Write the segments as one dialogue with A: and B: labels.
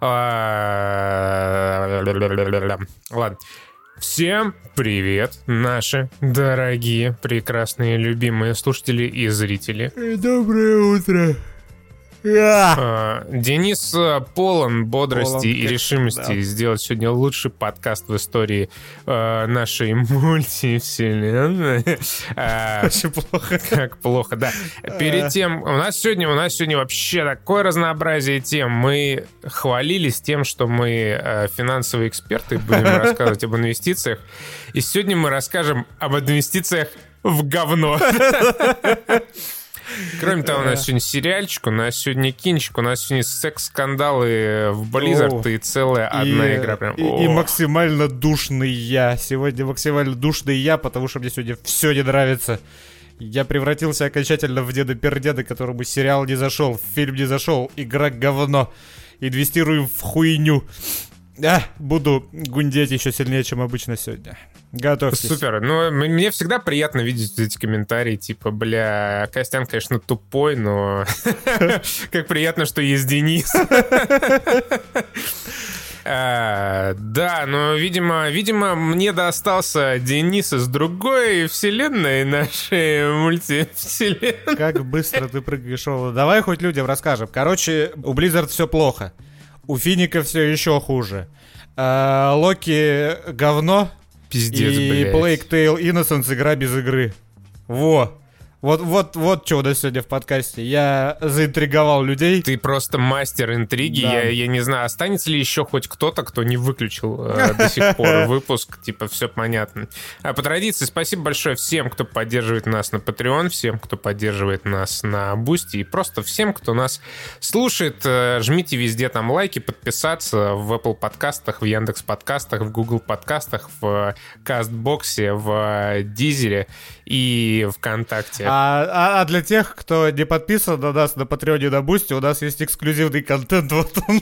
A: А, Ладно. Всем привет, наши дорогие, прекрасные, любимые слушатели и зрители.
B: Доброе утро.
A: А, Денис э, полон бодрости
B: Полон,
A: и решимости
B: всегда.
A: сделать сегодня лучший подкаст в истории э, нашей мультивселенной. А,
B: Очень плохо.
A: Как плохо, да. Перед тем, у нас сегодня, у нас сегодня вообще такое разнообразие тем. Мы хвалились тем, что мы э, финансовые эксперты, будем рассказывать об инвестициях. И сегодня мы расскажем об инвестициях в говно. Кроме того, у нас сегодня сериальчик, у нас сегодня кинчик, у нас сегодня секс-скандалы в Blizzard
B: О.
A: и целая одна игра. Прям,
B: и, максимально душный я. Сегодня максимально душный я, потому что мне сегодня все не нравится. Я превратился окончательно в деда пердеда, которому сериал не зашел, фильм не зашел, игра говно. Инвестируем в хуйню. А, буду гундеть еще сильнее, чем обычно сегодня. Готовьтесь.
A: Супер. Ну, мне всегда приятно видеть эти комментарии, типа, бля, Костян, конечно, тупой, но как приятно, что есть Денис. А, Да, но, видимо, видимо, мне достался Денис из другой вселенной нашей мультивселенной.
B: Как быстро ты прыгаешь, Ола. Давай хоть людям расскажем. Короче, у Blizzard все плохо. У Финика все еще хуже. А, Локи говно.
A: Пиздец,
B: и
A: блядь.
B: Plague Tale Innocence игра без игры. Во. Вот, вот, вот нас сегодня в подкасте. Я заинтриговал людей.
A: Ты просто мастер интриги.
B: Да.
A: Я, я не знаю, останется ли еще хоть кто-то, кто не выключил э, до сих пор выпуск. Типа, все понятно. А по традиции, спасибо большое всем, кто поддерживает нас на Patreon, всем, кто поддерживает нас на Boosty и просто всем, кто нас слушает. Э, Жмите везде там лайки, подписаться в Apple подкастах, в Яндекс подкастах, в Google подкастах, в Castbox е, в Deezer е и ВКонтакте.
B: А, а- а для тех, кто не подписан на нас на Patreon е на Boosty, у нас есть эксклюзивный контент. Вот он.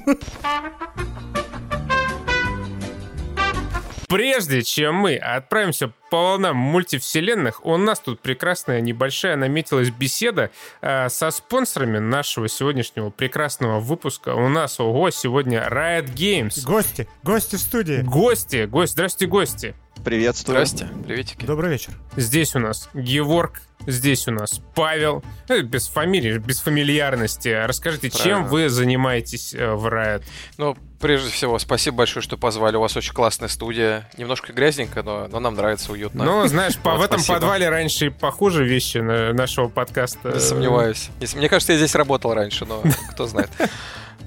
A: Прежде чем мы отправимся по волнам мультивселенных, у нас тут прекрасная небольшая наметилась беседа э, со спонсорами нашего сегодняшнего прекрасного выпуска. У нас, ого, сегодня Riot Games.
B: Гости, гости в студии.
A: Гости, гости, здравствуйте, гости.
C: Приветствую.
D: Здрасте, приветики.
B: Добрый вечер.
A: Здесь у нас Геворг, здесь у нас Павел. Э, Без фамилии, без фамильярности. Расскажите, чем
D: Правильно.
A: вы занимаетесь э, в Riot?
D: Ну, прежде всего, спасибо большое, что позвали. У вас очень классная студия. Немножко грязненько, но, но нам нравится, уютно.
A: Ну, знаешь, по,
D: Вот,
A: в этом
D: спасибо.
A: подвале раньше и похуже вещи на- нашего подкаста.
D: Не сомневаюсь. Мне кажется, я здесь работал раньше, но кто знает.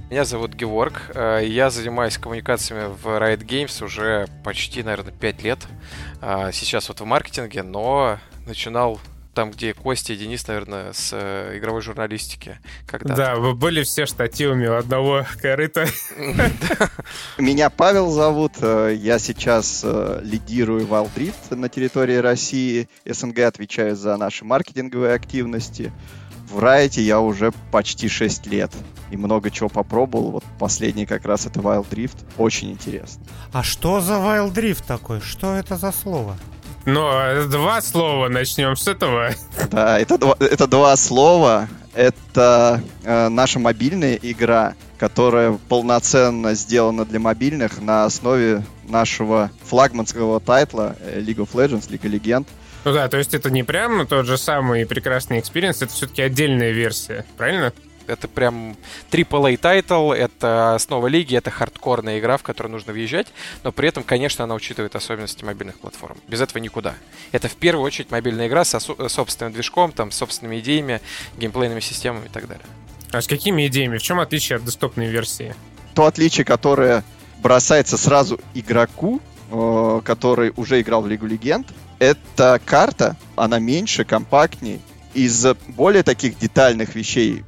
D: Меня зовут Геворг. э, Я занимаюсь коммуникациями в Riot Games уже почти, наверное, 5 лет. А, Сейчас вот в маркетинге, но начинал там, где Костя и Денис, наверное, с э, игровой журналистики. Когда
A: Да, вы были все штативами у одного корыта.
C: Меня Павел зовут. э, Я сейчас лидирую Wild Rift на территории России. СНГ отвечаю за наши маркетинговые активности. В Райте я уже почти 6 лет. И много чего попробовал. Вот последний как раз это Wild Rift. Очень интересно.
B: А что за Wild Rift такой? Что это за слово?
A: Но э, два слова начнем с этого.
C: Да, это, два- это два слова. Это э, наша мобильная игра, которая полноценно сделана для мобильных на основе нашего флагманского тайтла э, League of Legends, League of Legends.
A: Ну да, то есть это не прям тот же самый прекрасный experience, это все-таки отдельная версия, правильно?
D: Это прям AAA title, это основа лиги, это хардкорная игра, в которую нужно въезжать, но при этом, конечно, она учитывает особенности мобильных платформ. Без этого никуда. Это в первую очередь мобильная игра со со- собственным движком, там, с собственными идеями, геймплейными системами и так далее.
A: А с какими идеями? В чем отличие от десктопной версии?
C: То отличие, которое бросается сразу игроку, э, который уже играл в Лигу Легенд, это карта, она меньше, компактнее. Из более таких детальных вещей,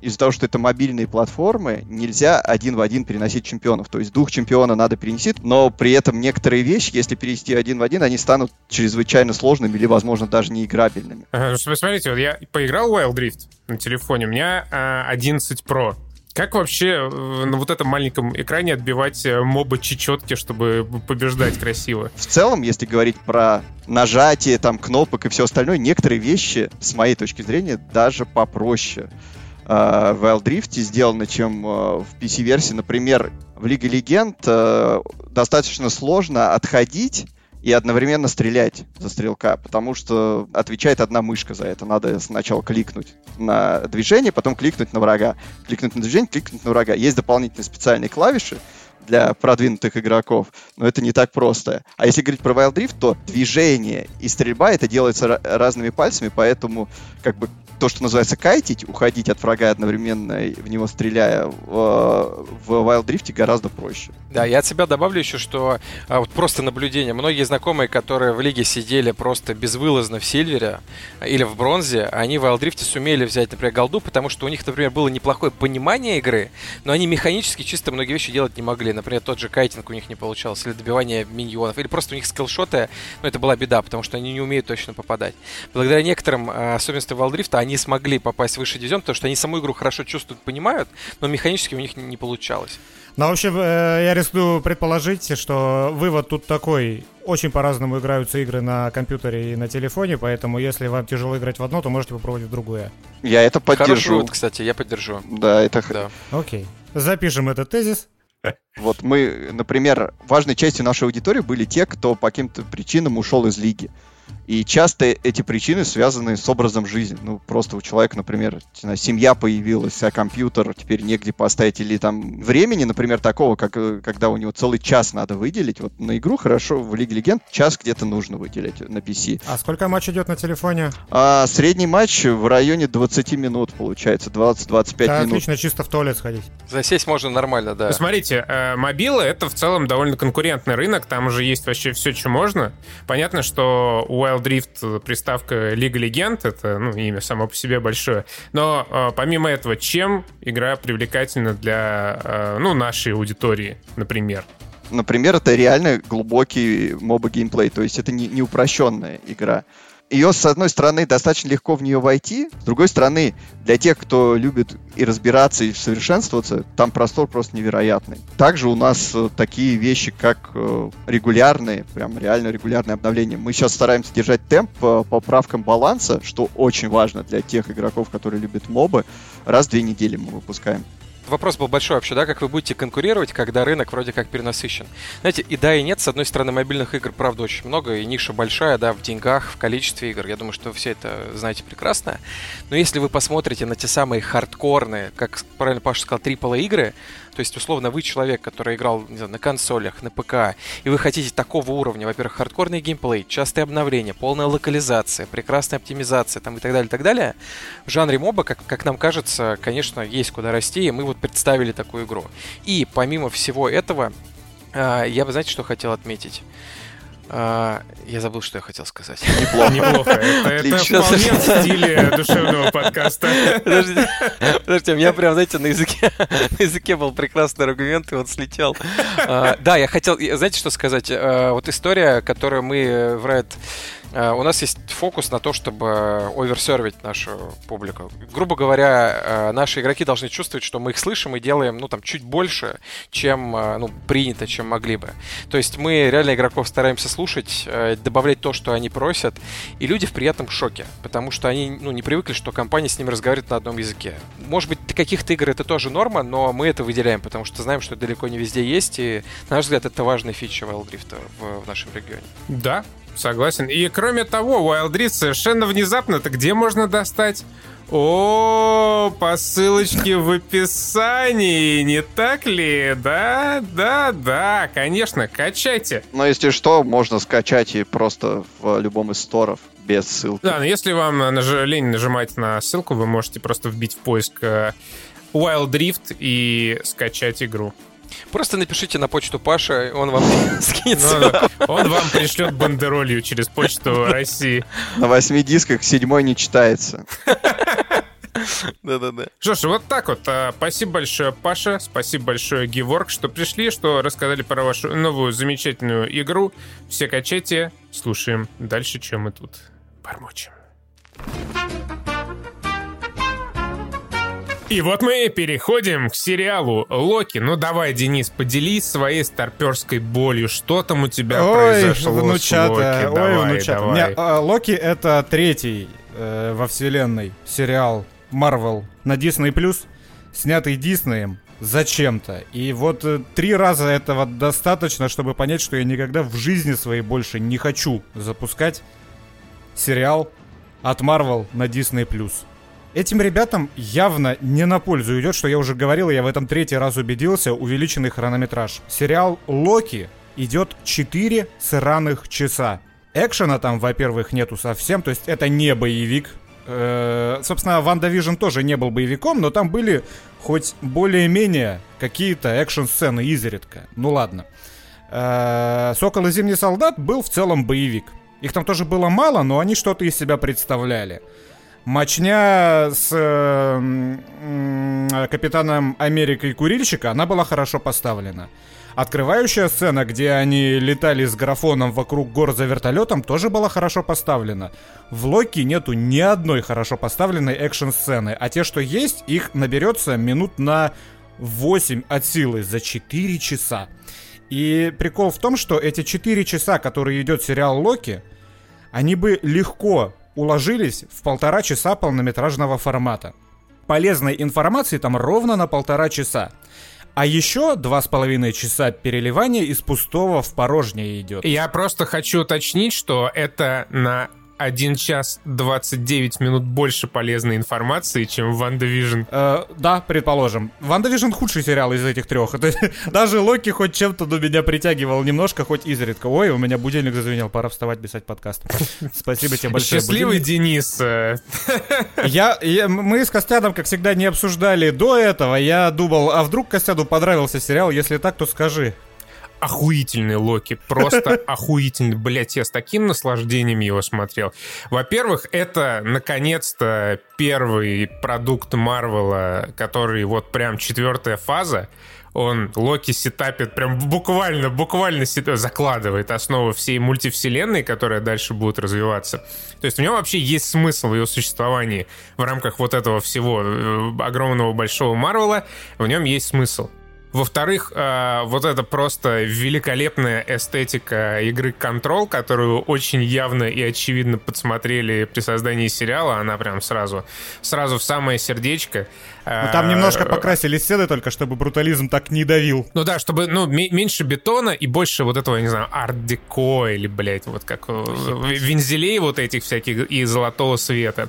C: из-за того, что это мобильные платформы, нельзя один в один переносить чемпионов. То есть дух чемпиона надо перенести, но при этом некоторые вещи, если перенести один в один, они станут чрезвычайно сложными или, возможно, даже неиграбельными.
A: Ага, ну, Посмотрите, вот я поиграл в Wild Rift на телефоне, у меня а, 11 Pro. Как вообще э, на вот этом маленьком экране отбивать э, моба чечетки, чтобы побеждать красиво?
C: В целом, если говорить про нажатие там кнопок и все остальное, некоторые вещи, с моей точки зрения, даже попроще. э, в Wild Rift сделаны, чем в PC-версии. Например, в Лиге Легенд достаточно сложно отходить и одновременно стрелять за стрелка, потому что отвечает одна мышка за это. Надо сначала кликнуть на движение, потом кликнуть на врага. Кликнуть на движение, кликнуть на врага. Есть дополнительные специальные клавиши, для продвинутых игроков, но это не так просто. А если говорить про Wild Rift, то движение и стрельба это делается разными пальцами, поэтому как бы то, что называется кайтить, уходить от врага одновременно в него стреляя, в, в Wild Rift гораздо проще.
D: Да, я от себя добавлю еще, что а, вот просто наблюдение. Многие знакомые, которые в лиге сидели просто безвылазно в Сильвере или в Бронзе, они в Wild Rift сумели взять, например, голду, потому что у них, например, было неплохое понимание игры, но они механически чисто многие вещи делать не могли. Например, тот же кайтинг у них не получался, или добивание миньонов, или просто у них скиллшоты, ну, это была беда, потому что они не умеют точно попадать. Благодаря некоторым а, особенностям Rift они смогли попасть в высший дивизион, потому что они саму игру хорошо чувствуют, понимают, но механически у них не получалось.
B: Ну, вообще, э, я рискну предположить, что вывод тут такой. Очень по-разному играются игры на компьютере и на телефоне, поэтому если вам тяжело играть в одно, то можете попробовать в другое.
C: Я это поддержу. Хороший вывод,
D: кстати, я поддержу.
C: Да, это... Да.
B: Окей. Запишем этот тезис.
C: Вот мы, например, важной частью нашей аудитории были те, кто по каким-то причинам ушел из лиги. И часто эти причины связаны с образом жизни. Ну, просто у человека, например, знаю, семья появилась, а компьютер теперь негде поставить. Или там времени, например, такого, как э, когда у него целый час надо выделить. Вот на игру хорошо, в Лиге Легенд час где-то нужно выделить на PC.
B: А сколько матч идет на телефоне?
C: А, средний матч в районе 20 минут, получается, 20-25 да, минут.
B: отлично, чисто в туалет сходить.
D: Засесть можно нормально, да.
A: Смотрите, э, мобила — это в целом довольно конкурентный рынок, там уже есть вообще все, что можно. Понятно, что у Wild Rift приставка Лига Легенд, это ну, имя само по себе большое. Но э, помимо этого, чем игра привлекательна для э, ну, нашей аудитории, например?
C: Например, это реально глубокий моба геймплей, то есть это не, не упрощенная игра ее, с одной стороны, достаточно легко в нее войти, с другой стороны, для тех, кто любит и разбираться, и совершенствоваться, там простор просто невероятный. Также у нас э, такие вещи, как э, регулярные, прям реально регулярные обновления. Мы сейчас стараемся держать темп по поправкам баланса, что очень важно для тех игроков, которые любят мобы. Раз в две недели мы выпускаем
D: вопрос был большой вообще, да, как вы будете конкурировать, когда рынок вроде как перенасыщен. Знаете, и да, и нет, с одной стороны, мобильных игр, правда, очень много, и ниша большая, да, в деньгах, в количестве игр. Я думаю, что вы все это знаете прекрасно. Но если вы посмотрите на те самые хардкорные, как правильно Паша сказал, AAA игры, то есть, условно, вы человек, который играл не знаю, на консолях, на ПК, и вы хотите такого уровня, во-первых, хардкорный геймплей, частые обновления, полная локализация, прекрасная оптимизация там, и так далее, и так далее, в жанре моба, как, как нам кажется, конечно, есть куда расти, и мы вот представили такую игру. И помимо всего этого, а, я бы, знаете, что хотел отметить? А, я забыл, что я хотел сказать.
A: Неплохо. Неплохо. Это, это вполне в стиле душевного подкаста.
D: Подождите, подождите, у меня прям, знаете, на языке, на языке был прекрасный аргумент, и он слетел. А, да, я хотел, знаете, что сказать? А, вот история, которую мы в Riot Э, у нас есть фокус на то, чтобы оверсервить нашу публику. Грубо говоря, э, наши игроки должны чувствовать, что мы их слышим и делаем, ну, там, чуть больше, чем, э, ну, принято, чем могли бы. То есть мы реально игроков стараемся слушать, добавлять то, что они просят, и люди в приятном шоке, потому что они, ну, не привыкли, что компания с ними разговаривает на одном языке. Может быть, для каких-то игр это тоже норма, но мы это выделяем, потому что знаем, что далеко не везде есть, и, на наш взгляд, это важная фича Wild Rift в, в нашем регионе.
A: Да, Согласен. И кроме того, Wild Rift совершенно внезапно-то где можно достать? О, по ссылочке в описании, не так ли? Да, да, да, конечно, качайте.
C: Но если что, можно скачать и просто в любом из сторов без ссылки.
A: Да, но если вам наж... лень нажимать на ссылку, вы можете просто вбить в поиск э, Wild Rift и скачать игру.
D: Просто напишите на почту Паша, он вам скинет
A: Он вам пришлет бандеролью через почту России.
C: На восьми дисках седьмой не читается.
D: Да-да-да.
A: Что ж, вот так вот. А, спасибо большое, Паша. Спасибо большое, Геворк, что пришли, что рассказали про вашу новую замечательную игру. Все качайте, слушаем дальше, чем мы тут бормочем. И вот мы переходим к сериалу Локи. Ну давай, Денис, поделись своей старперской болью. Что там у тебя
B: ой,
A: произошло
B: внучата,
A: с Локи?
B: Ой, давай, внучата. Давай. Меня, а, Локи это третий э, во вселенной сериал Marvel на Disney+, снятый Диснеем, зачем-то. И вот э, три раза этого достаточно, чтобы понять, что я никогда в жизни своей больше не хочу запускать сериал от Marvel на Disney+. Этим ребятам явно не на пользу идет, что я уже говорил, я в этом третий раз убедился, увеличенный хронометраж. Сериал «Локи» идет 4 сраных часа. Экшена там, во-первых, нету совсем, то есть это не боевик. Э, собственно, WandaVision тоже не был боевиком, но там были хоть более-менее какие-то экшн-сцены изредка. Ну ладно. Э, Сокол и Зимний Солдат был в целом боевик. Их там тоже было мало, но они что-то из себя представляли. Мочня с э, э, Капитаном Америка и Курильщика, она была хорошо поставлена. Открывающая сцена, где они летали с графоном вокруг гор за вертолетом, тоже была хорошо поставлена. В Локи нету ни одной хорошо поставленной экшн-сцены, а те, что есть, их наберется минут на 8 от силы за 4 часа. И прикол в том, что эти 4 часа, которые идет сериал Локи, они бы легко уложились в полтора часа полнометражного формата. Полезной информации там ровно на полтора часа. А еще два с половиной часа переливания из пустого в порожнее идет.
A: Я просто хочу уточнить, что это на 1 час 29 минут больше полезной информации, чем в WandaVision.
B: Э, да, предположим. WandaVision худший сериал из этих трех. Даже Локи хоть чем-то до меня притягивал немножко, хоть изредка. Ой, у меня будильник зазвенел, пора вставать, писать подкаст. Спасибо тебе большое.
A: Счастливый. Денис. Э.
B: Я, я, мы с Костяном, как всегда, не обсуждали до этого. Я думал, а вдруг Костяну понравился сериал? Если так, то скажи
A: охуительный Локи, просто охуительный. Блять, я с таким наслаждением его смотрел. Во-первых, это, наконец-то, первый продукт Марвела, который вот прям четвертая фаза, он Локи сетапит, прям буквально, буквально сетапит, закладывает основу всей мультивселенной, которая дальше будет развиваться. То есть у него вообще есть смысл в его существовании в рамках вот этого всего э, огромного большого Марвела, в нем есть смысл. Во-вторых, э, вот это просто великолепная эстетика игры Control, которую очень явно и очевидно подсмотрели при создании сериала. Она прям сразу, сразу в самое сердечко.
B: Ну, там немножко покрасили стены только, чтобы брутализм так не давил.
A: Ну да, чтобы ну, меньше бетона и больше вот этого, я не знаю, арт-деко или, блядь, вот как вензелей вот этих всяких и золотого света.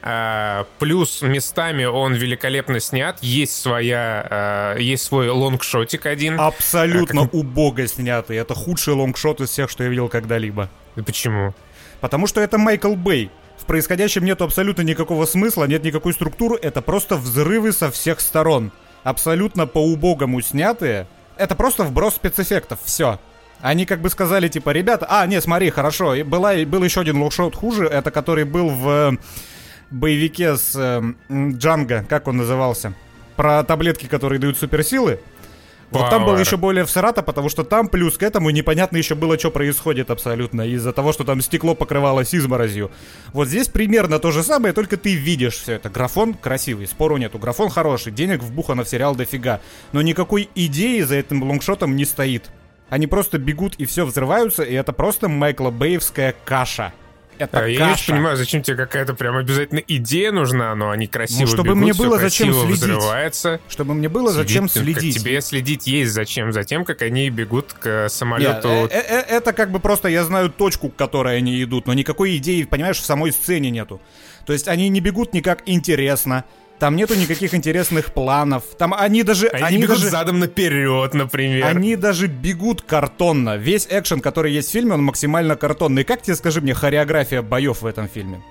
A: А, плюс местами он великолепно снят. Есть своя, а, есть свой лонгшотик один.
B: Абсолютно как... убого снятый. Это худший лонгшот из всех, что я видел когда-либо.
A: Почему?
B: Потому что это Майкл Бэй. В происходящем нет абсолютно никакого смысла, нет никакой структуры. Это просто взрывы со всех сторон. Абсолютно по-убогому снятые. Это просто вброс спецэффектов. Все. Они как бы сказали, типа, ребята, а, нет, смотри, хорошо, была, был еще один лонгшот хуже, это который был в боевике с э, Джанго, как он назывался, про таблетки, которые дают суперсилы. Вот Power. там было еще более всрато, потому что там плюс к этому непонятно еще было, что происходит абсолютно, из-за того, что там стекло покрывалось изморозью. Вот здесь примерно то же самое, только ты видишь все это. Графон красивый, спору нету, графон хороший, денег вбухано в сериал дофига. Но никакой идеи за этим лонгшотом не стоит. Они просто бегут и все взрываются, и это просто Майкла Бэевская каша это
A: Я
B: каша.
A: не понимаю, зачем тебе какая-то прям обязательно идея нужна, но они красиво
B: ну, чтобы
A: бегут,
B: мне было зачем
A: следить.
B: Взрывается. Чтобы мне было следить, зачем следить.
A: Как тебе следить есть зачем? Затем, как они бегут к самолету.
B: Нет, э, э, это как бы просто я знаю точку, к которой они идут, но никакой идеи, понимаешь, в самой сцене нету. То есть они не бегут никак интересно. Там нету никаких интересных планов. Там они даже...
A: Они,
B: они
A: бегут
B: даже,
A: задом наперед, например.
B: Они даже бегут картонно. Весь экшен, который есть в фильме, он максимально картонный. Как тебе, скажи мне, хореография боев в этом фильме?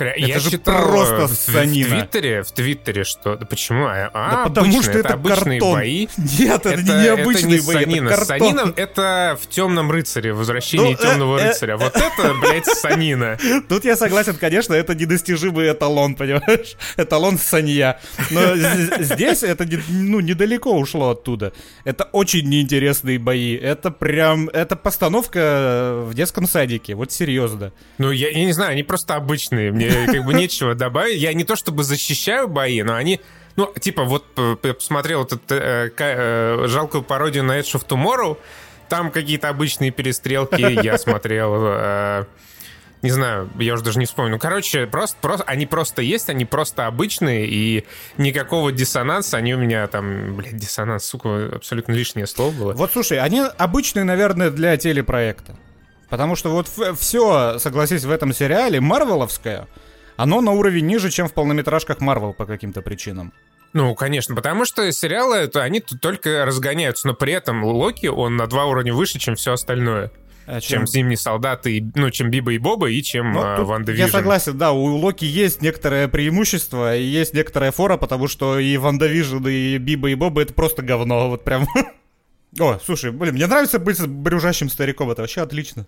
A: Хря... Это я же читал просто в, санина. В Твиттере, в Твиттере, что... Да почему? А,
B: да потому что это, это обычные
A: картон. бои.
B: Нет, это, это не необычные
A: это не бои, санина. это картон. Санина это в Темном рыцаре, возвращение ну, темного э, рыцаря. Э, вот это, блядь, санина.
B: Тут я согласен, конечно, это недостижимый эталон, понимаешь? Эталон санья. Но здесь это ну, недалеко ушло оттуда. Это очень неинтересные бои. Это прям... Это постановка в детском садике. Вот серьезно.
A: Ну, я, я не знаю, они просто обычные. Мне как бы нечего добавить. Я не то чтобы защищаю бои, но они... Ну, типа, вот посмотрел этот э, э, жалкую пародию на Edge of Tomorrow, там какие-то обычные перестрелки, я смотрел... Э, не знаю, я уже даже не вспомню. Ну, короче, просто, просто, они просто есть, они просто обычные, и никакого диссонанса, они у меня там, блядь, диссонанс, сука, абсолютно лишнее слово было.
B: Вот слушай, они обычные, наверное, для телепроекта. Потому что вот все, согласись, в этом сериале марвеловское, оно на уровень ниже, чем в полнометражках Марвел по каким-то причинам.
A: Ну, конечно, потому что сериалы, это, они тут только разгоняются, но при этом Локи, он на два уровня выше, чем все остальное. А чем? чем Зимний солдат, и, ну, чем Биба и Боба, и чем ну, а, Ванда
B: Я согласен, да, у Локи есть некоторое преимущество, и есть некоторая фора, потому что и WandaVision, и Биба и Боба это просто говно, вот прям. О, слушай, блин, мне нравится быть брюзжащим стариком, это вообще отлично.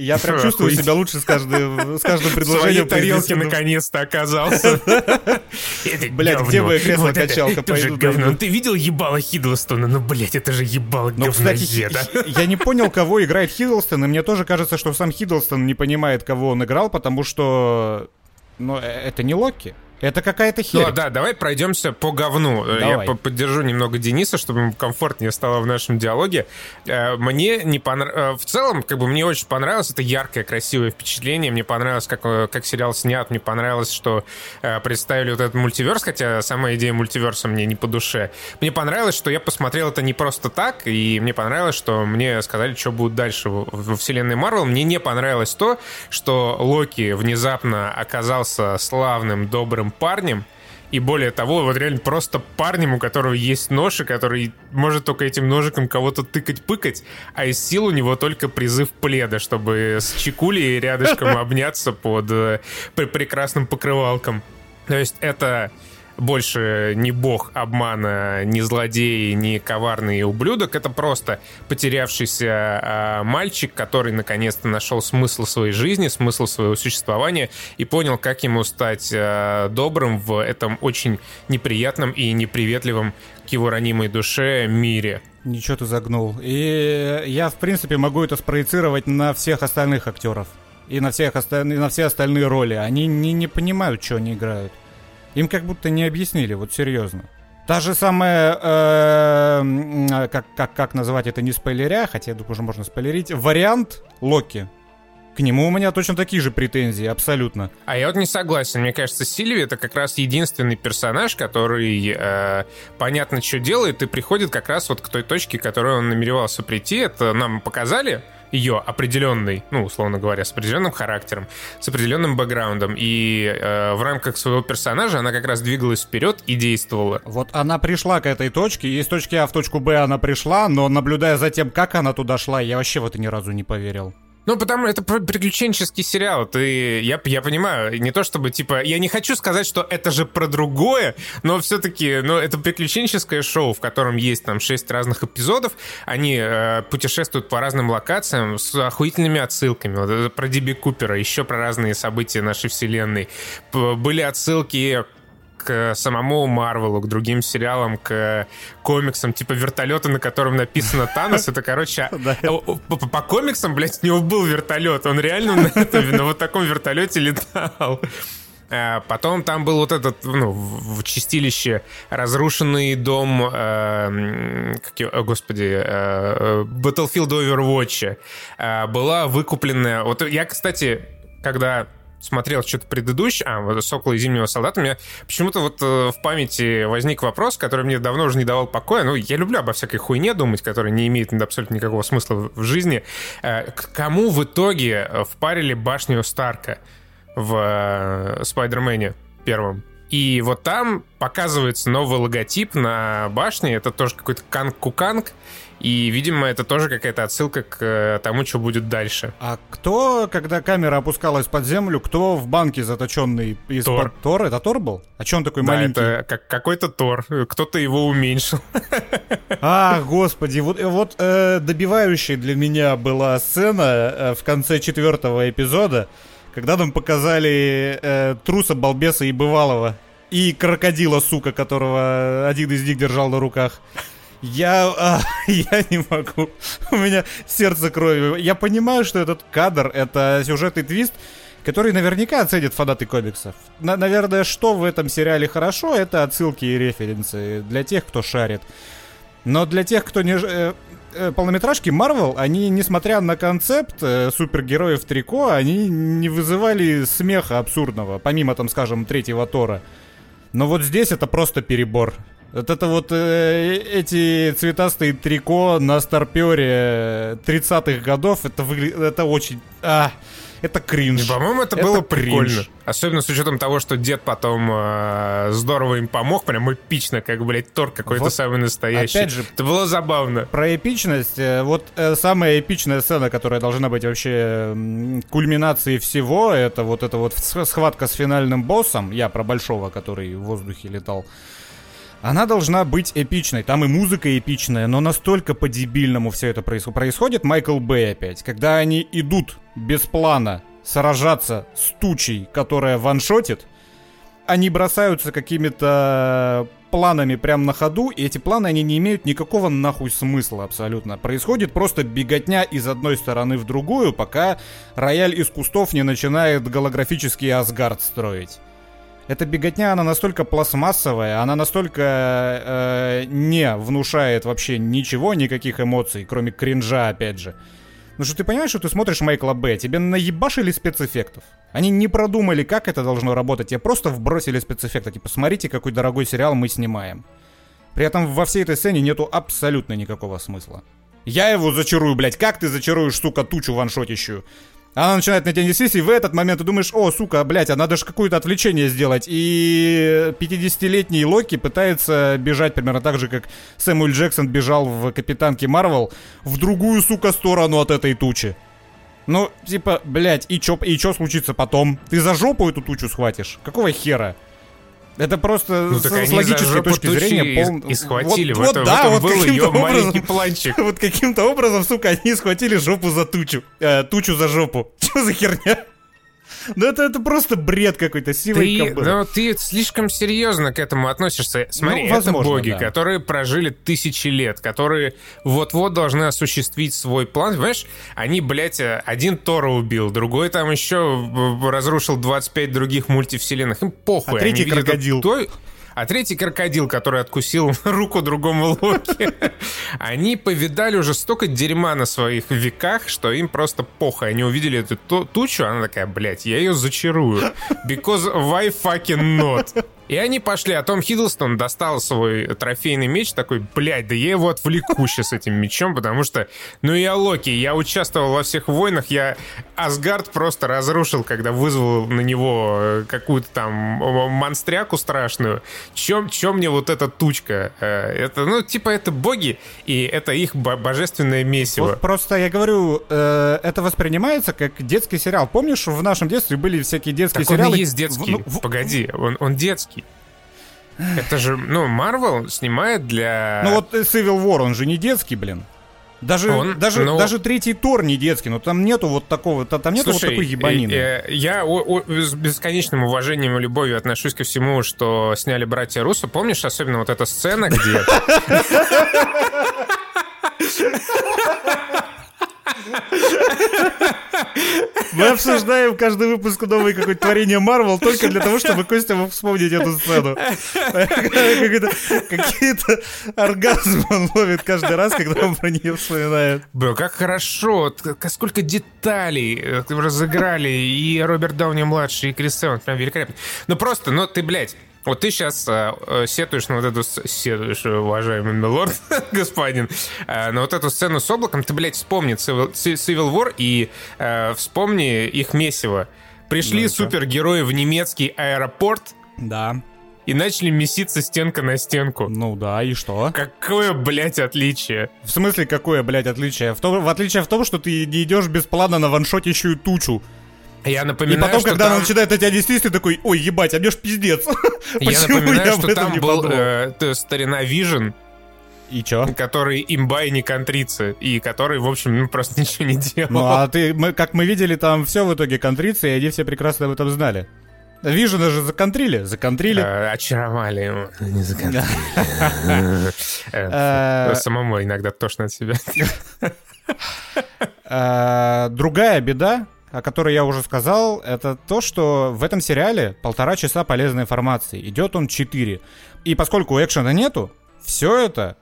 B: Я прям чувствую себя лучше с каждым, с каждым предложением. В
A: тарелке наконец-то оказался.
B: Блять, где бы кресло-качалка
A: пойду? Ты видел ебало Хиддлстона? Ну, блять, это же ебало
B: Ну, кстати, я не понял, кого играет Хиддлстон, и мне тоже кажется, что сам Хиддлстон не понимает, кого он играл, потому что... Ну, э, это не Локи. Это какая-то херь. Ну,
A: да, давай пройдемся по говну. Давай. Я поддержу немного Дениса, чтобы ему комфортнее стало в нашем диалоге. Э, мне не понравилось... Э, в целом, как бы мне очень понравилось. Это яркое, красивое впечатление. Мне понравилось, как, э, как сериал снят. Мне понравилось, что представили вот этот мультиверс, хотя сама идея мультиверса мне не по душе. Мне понравилось, что я посмотрел это не просто так, и мне понравилось, что мне сказали, что будет дальше во вселенной Марвел. Мне не понравилось то, что Локи внезапно оказался славным, добрым парнем, и более того, вот реально просто парнем, у которого есть нож, и который может только этим ножиком кого-то тыкать-пыкать, а из сил у него только призыв пледа, чтобы с чекулей рядышком обняться под э, прекрасным покрывалком. То есть это больше не бог обмана, не злодей, не коварный ублюдок. Это просто потерявшийся э, мальчик, который наконец-то нашел смысл своей жизни, смысл своего существования и понял, как ему стать э, добрым в этом очень неприятном и неприветливом к его ранимой душе мире.
B: Ничего ты загнул. И я, в принципе, могу это спроецировать на всех остальных актеров. И на, всех остальные, на все остальные роли. Они не, не понимают, что они играют. Им как будто не объяснили, вот серьезно. Та же самая, э, как, как, как называть это не спойлеря, хотя я думаю, уже можно спойлерить, вариант Локи. К нему у меня точно такие же претензии, абсолютно.
A: А я вот не согласен. Мне кажется, Сильви это как раз единственный персонаж, который э, понятно, что делает, и приходит как раз вот к той точке, к которой он намеревался прийти. Это нам показали, ее определенный, ну, условно говоря, с определенным характером, с определенным бэкграундом. И э, в рамках своего персонажа она как раз двигалась вперед и действовала.
B: Вот она пришла к этой точке, и из точки А в точку Б она пришла, но наблюдая за тем, как она туда шла, я вообще в это ни разу не поверил.
A: Ну, потому это приключенческий сериал. Ты, я, я понимаю, не то чтобы, типа, я не хочу сказать, что это же про другое, но все-таки, ну, это приключенческое шоу, в котором есть там шесть разных эпизодов. Они э, путешествуют по разным локациям с охуительными отсылками. Вот, про Диби Купера, еще про разные события нашей вселенной. Были отсылки к самому Марвелу, к другим сериалам, к комиксам, типа вертолета, на котором написано Танос, это, короче, э, по комиксам, блядь, у него был вертолет, он реально на вот таком вертолете летал. Э, потом там был вот этот, ну, в чистилище разрушенный дом, э, как, о, господи, э, Battlefield Overwatch. Э, была выкупленная... Вот я, кстати, когда смотрел что-то предыдущее, а, вот «Сокола и Зимнего солдата», меня почему-то вот э, в памяти возник вопрос, который мне давно уже не давал покоя. Ну, я люблю обо всякой хуйне думать, которая не имеет абсолютно никакого смысла в жизни. Э, к кому в итоге э, впарили башню Старка в Спайдермене первом? И вот там показывается новый логотип на башне. Это тоже какой-то канг-куканг. И, видимо, это тоже какая-то отсылка к э, тому, что будет дальше.
B: А кто, когда камера опускалась под землю, кто в банке заточенный из Тор? Тор? Это Тор был? А что он такой да, маленький?
A: это как, какой-то Тор. Кто-то его уменьшил.
B: А, господи, вот, вот э, добивающей для меня была сцена э, в конце четвертого эпизода, когда нам показали э, труса, балбеса и бывалого. И крокодила, сука, которого один из них держал на руках. Я, а, я не могу. У меня сердце кровью. Я понимаю, что этот кадр — это сюжетный твист, который наверняка оценит фанаты комиксов. На, наверное, что в этом сериале хорошо, это отсылки и референсы для тех, кто шарит. Но для тех, кто не... Э, э, полнометражки Marvel, они, несмотря на концепт э, супергероев трико, они не вызывали смеха абсурдного, помимо, там, скажем, третьего Тора. Но вот здесь это просто перебор. Вот это вот э, эти цветастые трико на старпере 30-х годов, это выглядит, это очень... А, это кринж.
A: По-моему, это,
B: Это
A: было
B: кринж.
A: прикольно. Особенно с учетом того, что дед потом э, здорово им помог, прям эпично, как, блядь, Тор какой-то
B: Вот
A: самый настоящий.
B: опять же-
A: это было забавно.
B: Про эпичность, э, вот э, самая эпичная сцена, которая должна быть вообще м, кульминацией всего, это вот эта вот схватка с финальным боссом, я про большого, который в воздухе летал, она должна быть эпичной. Там и музыка эпичная, но настолько по-дебильному все это проис- происходит. Майкл Бэй опять. Когда они идут без плана сражаться с тучей, которая ваншотит, они бросаются какими-то планами прямо на ходу, и эти планы, они не имеют никакого нахуй смысла абсолютно. Происходит просто беготня из одной стороны в другую, пока рояль из кустов не начинает голографический Асгард строить. Эта беготня, она настолько пластмассовая, она настолько э, не внушает вообще ничего, никаких эмоций, кроме кринжа, опять же. Ну что ты понимаешь, что ты смотришь Майкла Б, тебе наебашили спецэффектов. Они не продумали, как это должно работать, тебе просто вбросили спецэффекты. Типа, смотрите, какой дорогой сериал мы снимаем. При этом во всей этой сцене нету абсолютно никакого смысла. Я его зачарую, блядь, как ты зачаруешь, сука, тучу ваншотищую? Она начинает на тебя нестись, и в этот момент ты думаешь, о, сука, блядь, а надо же какое-то отвлечение сделать. И 50-летний Локи пытается бежать примерно так же, как Сэмюэль Джексон бежал в Капитанке Марвел в другую, сука, сторону от этой тучи. Ну, типа, блядь, и чё, и чё случится потом? Ты за жопу эту тучу схватишь? Какого хера? Это просто
A: Ну
B: с,
A: так
B: с
A: за
B: логической точки зрения пол-
A: и схватили.
B: Вот, вот да,
A: в этом
B: вот
A: был
B: каким-то образом.
A: маленький планчик.
B: Вот каким-то образом, сука, они схватили жопу за тучу. Э, тучу за жопу. Что за херня? Ну это, это просто бред какой-то, сивой
A: Ты,
B: кобылы.
A: ну, ты слишком серьезно к этому относишься. Смотри,
B: Ну,
A: это
B: возможно,
A: боги,
B: да.
A: которые прожили тысячи лет, которые вот-вот должны осуществить свой план. Понимаешь, они, блядь, э, один Тора убил, другой там еще э, разрушил 25 других мультивселенных. Им похуй.
B: А третий
A: они видят
B: крокодил.
A: той- а третий крокодил, который откусил руку другому Локи. Они повидали уже столько дерьма на своих веках, что им просто похуй. Они увидели эту ту- тучу, она такая, блядь, я ее зачарую. Because why fucking not? И они пошли, а Том Хиддлстон достал свой трофейный меч, такой, блядь, да я его отвлеку сейчас этим мечом, потому что, ну я Локи, я участвовал во всех войнах, я Асгард просто разрушил, когда вызвал на него э, какую-то там э, монстряку страшную. Чем, чем мне вот эта тучка? Э, Это, ну, типа, это боги, и это их бо- божественное месиво.
B: Вот просто я говорю, это воспринимается как детский сериал. Помнишь, в нашем детстве были всякие детские
A: Так он
B: сериалы?
A: и есть детский.
B: Ну,
A: Погоди, он, он детский. Это же, ну, Марвел снимает для...
B: Ну вот э, Civil War, он же не детский, блин. Даже,
A: Он,
B: даже,
A: ну-
B: даже третий Тор не детский, но там нету вот такого, та- там нету
A: Слушай,
B: вот такой ебанины.
A: э, э, я о- о- с бесконечным уважением и любовью отношусь ко всему, что сняли братья Руссо. Помнишь особенно вот эта сцена, где...
B: Мы обсуждаем каждый выпуск новое какое-то творение Марвел только для того, чтобы Костя мог вспомнить эту сцену. Какие-то- оргазмы он ловит каждый раз, когда он про нее вспоминает.
A: Бля, как хорошо, сколько деталей э, разыграли и Роберт Дауни-младший, и Крис Эванс, прям великолепно. Ну просто, ну ты, блядь, вот ты сейчас сетуешь на вот эту... Сетуешь, э, уважаемый милорд, господин, э, на вот эту сцену с облаком, ты, блядь, вспомни Civil, Ci- Civil War и э, вспомни их месиво. Пришли
B: Ну
A: супергерои в немецкий аэропорт
B: Да.
A: и начали меситься стенка на стенку.
B: Ну да, и что?
A: Какое, блядь, отличие.
B: В смысле, какое, блядь, отличие? В, том, в отличие в том, что ты не идешь без плана на ваншотящую тучу.
A: Я
B: И
A: напоминаю,
B: потом,
A: что
B: когда
A: там...
B: она начинает на тебя нестись, ты такой, ой, ебать, а мне ж пиздец.
A: Я напоминаю,
B: я
A: что там был э, старина Вижен,
B: И чё?
A: который имба и не контрится, и который, в общем, ну, просто ничего не делал.
B: Ну а ты, мы, как мы видели, там все в итоге контрится, и они все прекрасно об этом знали. Вижена же законтрили, законтрили.
A: Э, очаровали его. Не
B: Э,
A: Самому иногда тошно от себя.
B: Э, Другая беда, о которой я уже сказал, это то, что в этом сериале полтора часа полезной информации. Идет он 4. И поскольку экшена нету, все это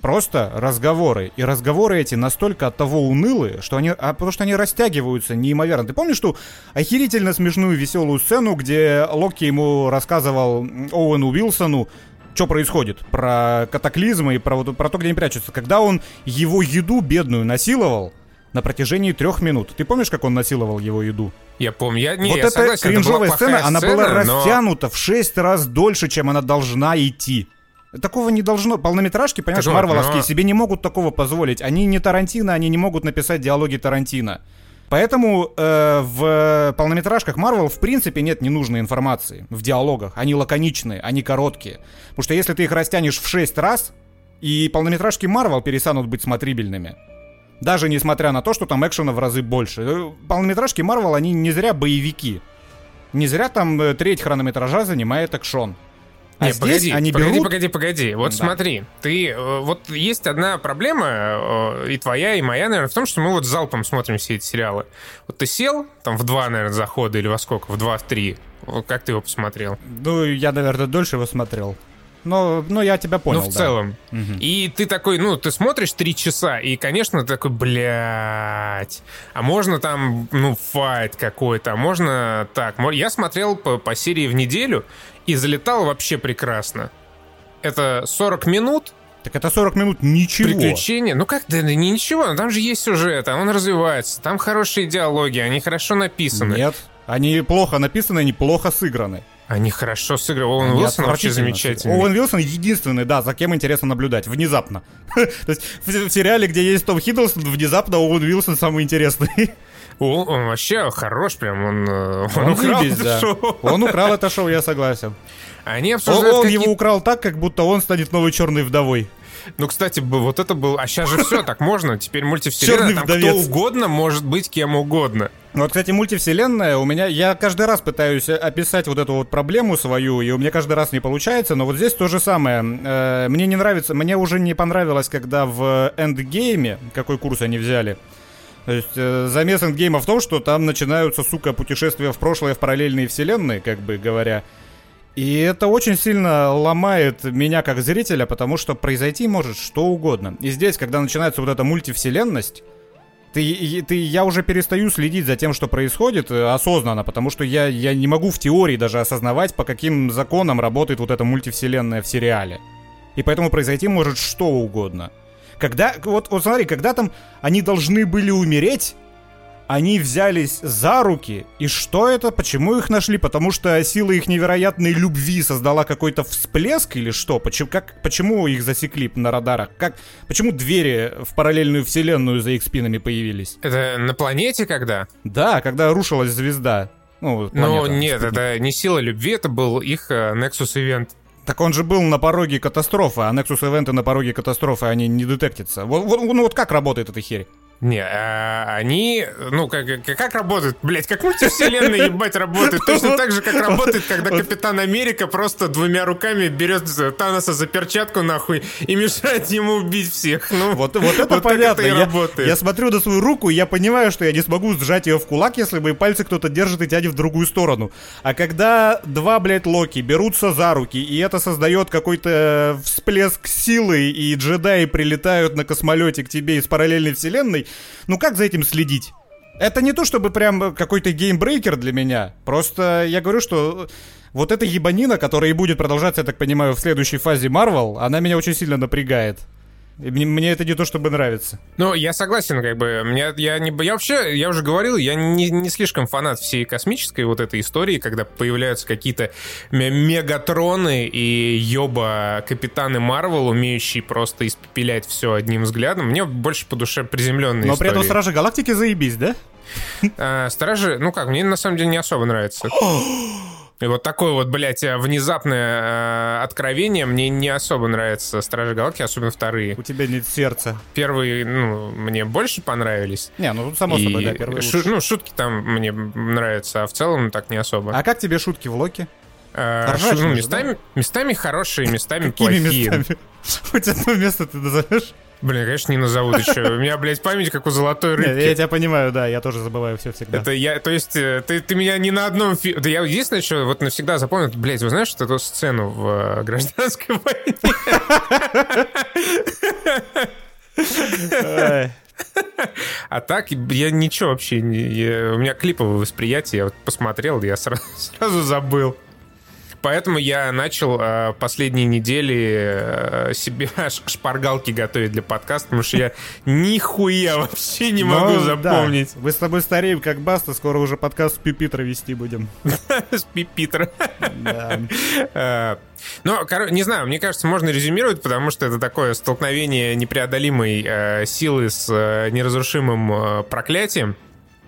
B: Просто разговоры. И разговоры эти настолько от того унылые, что они, а, потому что они растягиваются неимоверно. Ты помнишь ту охерительно смешную веселую сцену, где Локи ему рассказывал Оуэну Уилсону, что происходит, про катаклизмы и про, про то, где они прячутся. Когда он его еду бедную насиловал на протяжении трех минут. Ты помнишь, как он насиловал его еду?
A: Я помню. Я, не,
B: вот
A: я
B: эта
A: согласен, это
B: кринжовая
A: плохая
B: сцена, она была
A: сцена, но-
B: растянута в шесть раз дольше, чем она должна идти. Такого не должно. Полнометражки, понимаешь, марвеловские
A: но-
B: себе не могут такого позволить. Они не Тарантино, они не могут написать диалоги Тарантино. Поэтому э, в полнометражках Марвел в принципе нет ненужной информации в диалогах. Они лаконичные, они короткие. Потому что если ты их растянешь в 6 раз, и полнометражки Марвел перестанут быть смотрибельными. Даже несмотря на то, что там экшена в разы больше. Э, Полнометражки Марвел, они не зря боевики. Не зря там э, треть хронометража занимает экшон. А
A: Не,
B: здесь
A: погоди,
B: они
A: погоди,
B: берут...
A: погоди, погоди. Вот
B: Да.
A: смотри, ты, э, вот есть одна проблема, и твоя, и моя, наверное, в том, что мы вот залпом смотрим все эти сериалы. Вот ты сел, там, в два, наверное, захода, или во сколько, в два, в три. Как ты его посмотрел?
B: Ну, я, наверное, дольше его смотрел. Но, но я тебя понял,
A: ну, в
B: да.
A: целом.
B: Мгм.
A: И ты такой, ну, ты смотришь три часа, и, конечно, ты такой, блядь, а можно там, ну, файт какой-то, а можно так. Я смотрел по, по серии в неделю и залетал вообще прекрасно. Это 40 минут,
B: Так это 40 минут ничего.
A: приключения. Ну как, да, да не ничего, там же есть сюжет, а он развивается, там хорошие диалоги, они хорошо написаны.
B: Нет. Они плохо написаны, они плохо сыграны.
A: Они хорошо сыграны. Оуэн
B: Они
A: Уилсон вообще замечательный.
B: Оуэн Вилсон единственный, да, за кем интересно наблюдать. Внезапно. То есть в в сериале, где есть Том Хиддлстон, внезапно Оуэн Вилсон самый интересный.
A: О, он вообще хорош прям, он, э, он,
B: Он
A: украл
B: заебись,
A: это
B: да.
A: шоу.
B: Он украл это шоу, я согласен.
A: Они
B: Он,
A: обсуждают
B: он
A: какие-
B: его украл так, как будто он станет новой черной вдовой.
A: Ну, кстати, вот это был... А сейчас же все так можно. Теперь мультивселенная, там кто угодно может быть кем угодно.
B: Ну, Вот, кстати, мультивселенная у меня... Я каждый раз пытаюсь э, описать вот эту вот проблему свою, и у меня каждый раз не получается, но вот здесь то же самое. Э, Мне не нравится... Мне уже не понравилось, когда в эндгейме, какой курс они взяли, то есть э, замес эндгейма в том, что там начинаются, сука, путешествия в прошлое, в параллельные вселенные, как бы говоря. И это очень сильно ломает меня как зрителя, потому что произойти может что угодно. И здесь, когда начинается вот эта мультивселенность, ты, ты, я уже перестаю следить за тем, что происходит э, осознанно, потому что я, я не могу в теории даже осознавать, по каким законам работает вот эта мультивселенная в сериале. И поэтому произойти может что угодно. Когда, вот, вот смотри, когда там они должны были умереть, они взялись за руки, и что это? Почему их нашли? Потому что сила их невероятной любви создала какой-то всплеск или что? Почему, как, почему их засекли на радарах? Как, почему двери в параллельную вселенную за их спинами появились?
A: Это на планете когда?
B: Да, когда рушилась звезда. Ну,
A: Ну,
B: планета.
A: нет, это не сила любви, это был их э, Nexus Event.
B: Так он же был на пороге катастрофы, а Nexus Event на пороге катастрофы, они не детектятся. Вот, вот- ну вот как работает эта херь?
A: Не, а они, ну, как, как, как работает, блять, как мультивселенная, ебать, работает. Точно так же, как работает, когда Капитан Америка просто двумя руками берет Таноса за перчатку, нахуй, и мешает ему убить всех. Ну,
B: Вот, вот это
A: так
B: понятно.
A: это и
B: я,
A: работает.
B: я смотрю на свою руку, и я понимаю, что я не смогу сжать ее в кулак, если мои пальцы кто-то держит и тянет в другую сторону. А когда два, блядь, Локи берутся за руки, и это создает какой-то всплеск силы, и джедаи прилетают на космолете к тебе из параллельной вселенной, ну как за этим следить? Это не то, чтобы прям какой-то gamebreaker для меня. Просто я говорю, что вот эта ебанина, которая и будет продолжаться, я так понимаю, в следующей фазе Марвел, она меня очень сильно напрягает. Мне, мне это не то чтобы нравится.
A: Ну, я согласен, как бы, мне, я, не, я вообще, я уже говорил, я не, не слишком фанат всей космической вот этой истории, когда появляются какие-то ме- мегатроны и ёба капитаны Марвел, умеющие просто испепелять все одним взглядом. Мне больше по душе приземленные
B: Но при этом
A: истории.
B: Стражи Галактики заебись, да?
A: А, Стражи, ну как, мне на самом деле не особо нравится. И вот такое вот, блядь, э, внезапное э, откровение мне не особо нравится Стражи Галактики, особенно вторые.
B: У тебя нет сердца.
A: Первые, ну, мне больше понравились.
B: Не, ну само
A: И
B: собой, да, первый
A: шу-. Ну, шутки там мне нравятся, а в целом так не особо.
B: А как тебе шутки в Локи?
A: Шу- ну, местами, местами хорошие, местами
B: Какими
A: плохие.
B: местами? Хоть одно место ты назовешь?
A: Блин, конечно, не назову ты чё. У меня, блядь, память как у золотой
B: Нет,
A: рыбки.
B: я тебя понимаю, да, я тоже забываю все всегда.
A: Это я, то есть, э, ты, ты меня ни на одном фильме... Да я единственное, что вот навсегда запомнил, блядь, вы знаешь эту сцену в э, «Гражданской войне»? А так, я ничего вообще не... я- у меня клиповое восприятие, я вот посмотрел, я сразу, сразу забыл. Поэтому я начал э, последние недели э, себе шпаргалки готовить для подкаста, потому что я нихуя вообще не могу
B: Ну, да.
A: запомнить
B: Мы с тобой стареем, как Баста, скоро уже подкаст с Пипитра вести будем.
A: с пипитра.
B: Да.
A: Э, Ну, коро- не знаю, мне кажется, можно резюмировать, потому что это такое столкновение непреодолимой э, силы с э, неразрушимым э, проклятием.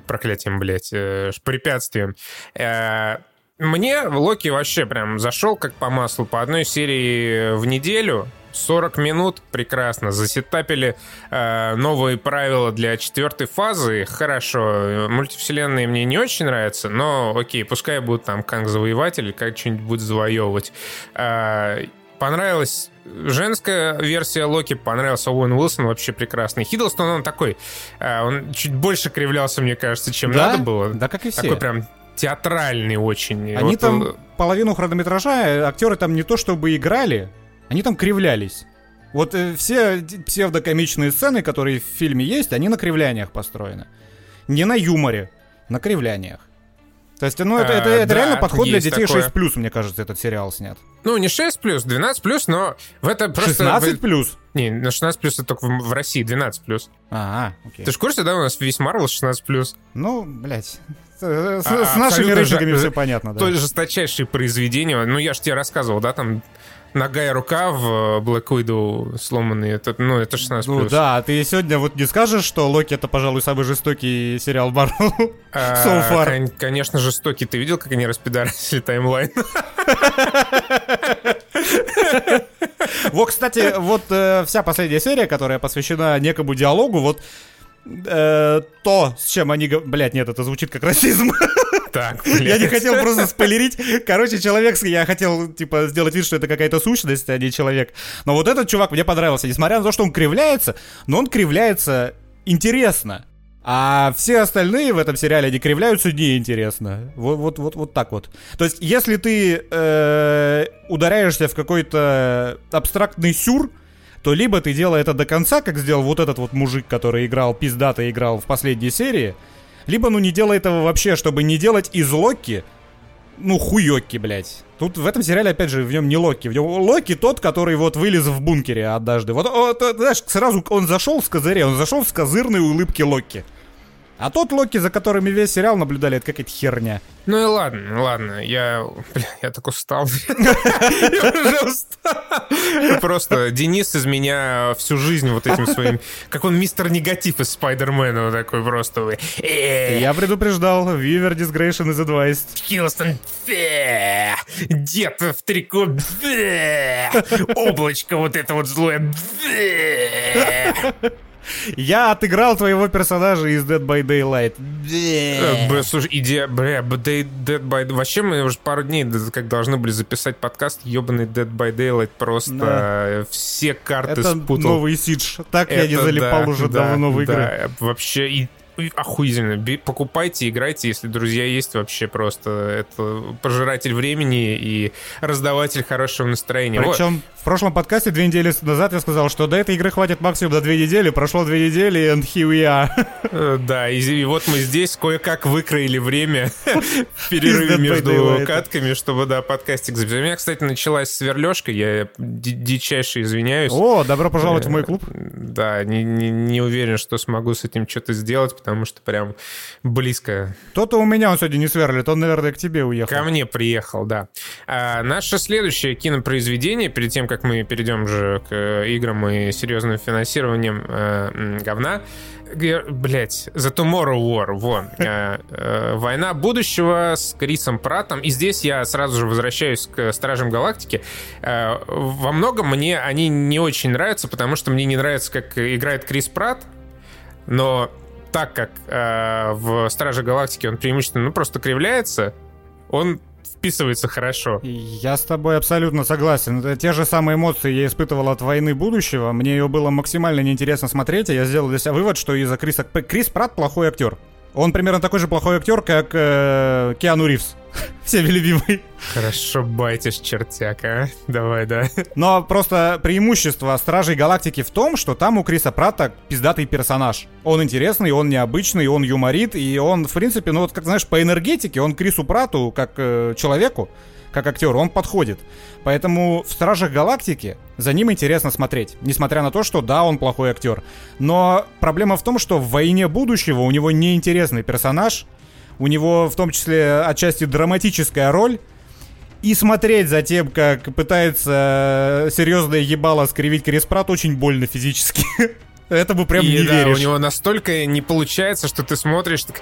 A: Проклятием, блядь, э, препятствием. Э, мне Локи вообще прям зашел как по маслу по одной серии в неделю. 40 минут прекрасно. Засетапили э, новые правила для четвертой фазы. Хорошо. Мультивселенные мне не очень нравятся, но окей, пускай будут там Канг Завоеватель, как что-нибудь будет завоевывать. Э, понравилась женская версия Локи, понравился Оуэн Уилсон, вообще прекрасный. Хиддлстон, он такой, э, он чуть больше кривлялся, мне кажется, чем
B: Да?
A: надо было.
B: Да, как и все.
A: Такой прям театральный очень.
B: Они
A: Вот,
B: там
A: э,
B: половину хронометража, э, актеры там не то чтобы играли, они там кривлялись. Вот э, все псевдокомичные сцены, которые в фильме есть, они на кривляниях построены. Не на юморе, на кривляниях. То есть, ну, это,
A: А,
B: это, это
A: да,
B: реально подход для детей
A: такое.
B: 6+, мне кажется, этот сериал снят.
A: Ну, не 6 плюс, 12 плюс, но в это просто...
B: 16 плюс?
A: Не, на 16 плюс это только в, в России, 12 плюс.
B: А, окей.
A: Ты же в курсе, да, у нас весь Марвел 16 плюс?
B: Ну, блядь. С,
A: А,
B: с нашими рейтингами
A: жа-
B: все понятно, да.
A: То жесточайшие произведения. Ну, я же тебе рассказывал, да, там нога и рука в Black Widow сломанные. Это, ну, это 16
B: Ну
A: плюс.
B: да, ты сегодня вот не скажешь, что Локи это, пожалуй, самый жестокий сериал Марвел?
A: А,
B: so far.
A: кон- конечно, жестокий. Ты видел, как они распидорасили таймлайн?
B: Вот, кстати, вот э, вся последняя серия, которая посвящена некому диалогу, вот э, то, с чем они... Блядь, нет, это звучит как расизм.
A: Так,
B: Я не
A: блядь.
B: хотел просто спойлерить. Короче, человек, я хотел, типа, сделать вид, что это какая-то сущность, а не человек. Но вот этот чувак мне понравился, несмотря на то, что он кривляется, но он кривляется интересно. А все остальные в этом сериале, они кривляются неинтересно. Вот, вот, вот, вот так вот. То есть, если ты э, ударяешься в какой-то абстрактный сюр, то либо ты делай это до конца, как сделал вот этот вот мужик, который играл, пиздато играл в последней серии, либо, ну, не делай этого вообще, чтобы не делать из Локи, ну, хуёки, блядь. Тут в этом сериале, опять же, в нем не Локи. В нем Локи тот, который вот вылез в бункере однажды. Вот, вот, знаешь, сразу он зашел с козыря, он зашел с козырной улыбки Локи. А тот Локи, за которыми весь сериал наблюдали, это какая-то херня.
A: Ну и ладно, ну ладно, я, бля, я так устал. Я уже устал. Просто Денис из меня всю жизнь вот этим своим, как он мистер негатив из Спайдермена, такой просто. э,
B: Я предупреждал, Viewer Disgration is advised.
A: Хилстон, дед в трико, облачко вот это вот злое.
B: Я отыграл твоего персонажа из Dead by Daylight.
A: Э, б- Слушай, идея, бля, Day- Dead by... Вообще мы уже пару дней как должны были записать подкаст, ебаный Dead by Daylight просто
B: Да.
A: э, все карты
B: Это
A: спутал.
B: новый Сидж. Так я не
A: Это
B: залипал
A: да,
B: уже
A: да,
B: давно в игры.
A: да, вообще и охуительно. Покупайте, играйте, если друзья есть вообще просто. Это пожиратель времени и раздаватель хорошего настроения. Вот.
B: Причем в прошлом подкасте две недели назад я сказал, что до этой игры хватит максимум до две недели. Прошло две недели, and here we are.
A: Э, Да, и, и вот мы здесь кое-как выкроили время в перерыве между катками, чтобы, да, подкастик записать. У меня, кстати, началась сверлежка, я ди- дичайше извиняюсь.
B: О, добро пожаловать в мой клуб.
A: Да, не, не, не уверен, что смогу с этим что-то сделать, потому что прям близко
B: То-то у меня он сегодня не сверлит, он, наверное, к тебе уехал.
A: ко мне приехал, да. А, наше следующее кинопроизведение, перед тем, как мы перейдем же к э, играм и серьезным финансированием э, говна, Блять, The Tomorrow War, во. Э, э, Война будущего с Крисом Пратом. И здесь я сразу же возвращаюсь к Стражам Галактики. Э, Во многом мне они не очень нравятся, потому что мне не нравится, как играет Крис Пратт. Но так как э, в Страже Галактики он преимущественно ну, просто кривляется, он вписывается хорошо.
B: Я с тобой абсолютно согласен. Это те же самые эмоции я испытывал от войны будущего. Мне ее было максимально неинтересно смотреть, и я сделал для себя вывод, что из-за Криса... Крис Пратт плохой актер. Он примерно такой же плохой актер, как э, Киану Ривз. Всеми любимый.
A: Хорошо байтишь, чертяк, а? Давай, да.
B: Но просто преимущество Стражей Галактики в том, что там у Криса Пратта пиздатый персонаж. Он интересный, он необычный, он юморит, и он, в принципе, ну вот, как знаешь, по энергетике, он Крису Прату, как э, человеку, как актеру, он подходит. Поэтому в Стражах Галактики за ним интересно смотреть, несмотря на то, что да, он плохой актер. Но проблема в том, что в «Войне будущего» у него неинтересный персонаж, у него в том числе отчасти драматическая роль, и смотреть за тем, как пытается серьезное ебало скривить Крис Пратт, очень больно физически. Этому прям
A: И
B: не
A: да,
B: веришь.
A: у него настолько не получается, что ты смотришь, так...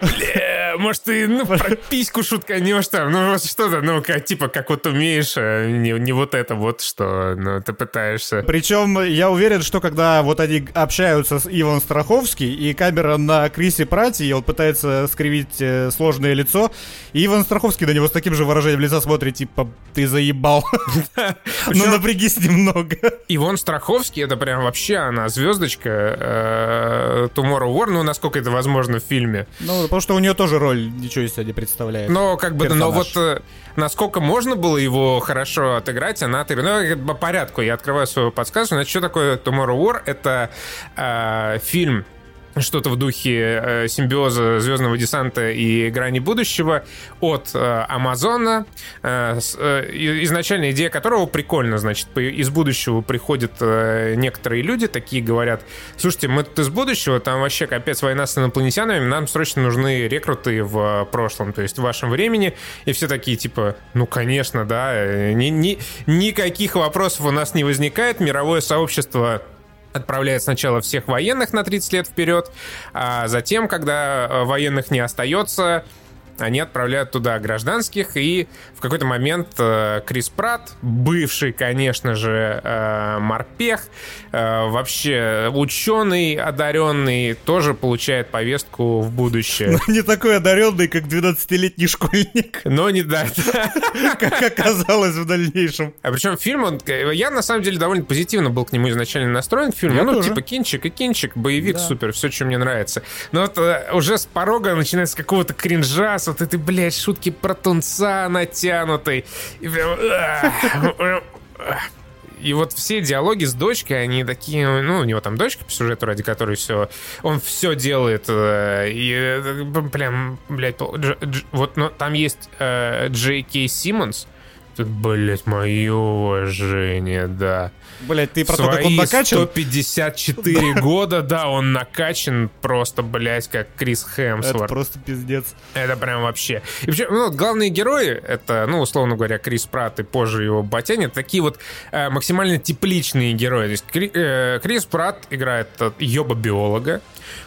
A: Бля, может, ты ну, про письку шутканешь там, ну, вот что-то, ну, как, типа, как вот умеешь, а не, не вот это вот, что ну, ты пытаешься.
B: Причем я уверен, что когда вот они общаются с Иван Страховский, и камера на Крисе Прате, и он пытается скривить э, сложное лицо, и Иван Страховский на него с таким же выражением лица смотрит, типа, ты заебал. Ну напрягись немного.
A: Ивон Страховский, это прям вообще она звездочка э, Tomorrow War, ну, насколько это возможно в фильме.
B: Ну, потому что у нее тоже роль ничего из себя не представляет.
A: Но как бы, но
B: Персонаж.
A: вот э, насколько можно было его хорошо отыграть, она отыграла. Ну, по порядку, я открываю свою подсказку. Значит, что такое Tomorrow War? Это э, фильм что-то в духе э, симбиоза Звездного десанта и грани будущего от э, Амазона. Э, э, изначальная идея которого прикольно, значит, из будущего приходят э, некоторые люди, такие говорят, слушайте, мы тут из будущего, там вообще капец война с инопланетянами, нам срочно нужны рекруты в прошлом, то есть в вашем времени. И все такие, типа, ну, конечно, да, э, ни- ни- никаких вопросов у нас не возникает, мировое сообщество отправляет сначала всех военных на 30 лет вперед, а затем, когда э, военных не остается, они отправляют туда гражданских, и в какой-то момент э, Крис Пратт, бывший, конечно же, э, морпех, э, вообще ученый, одаренный, тоже получает повестку в будущее.
B: Не такой одаренный, как 12-летний школьник,
A: Но не да.
B: как оказалось в дальнейшем.
A: А причем фильм, он, э, я на самом деле довольно позитивно был к нему изначально настроен.
B: Я
A: ну,
B: тоже.
A: типа кинчик и кинчик, боевик
B: Да.
A: супер, все, что мне нравится. Но вот э, уже с порога начинается какого-то кринжа, с вот этой, блядь, шутки про тунца натянутой. И прям, И вот все диалоги с дочкой, они такие, ну, у него там дочка по сюжету, ради которой все, он все делает, э, и э, прям, блядь, вот, но там есть э, Джей Кей Симмонс, Тут, блядь, мое уважение, да.
B: Блять, ты про то, как он
A: Свои
B: накачан?
A: 154 года, да, он накачан просто, блядь, как Крис
B: Это
A: Хемсворт.
B: просто пиздец.
A: Это прям вообще. И причем, ну, главные герои, это, ну, условно говоря, Крис Пратт и позже его Батяня, это такие вот э, максимально тепличные герои. То есть Кри- э, Крис Пратт играет э, ёба-биолога,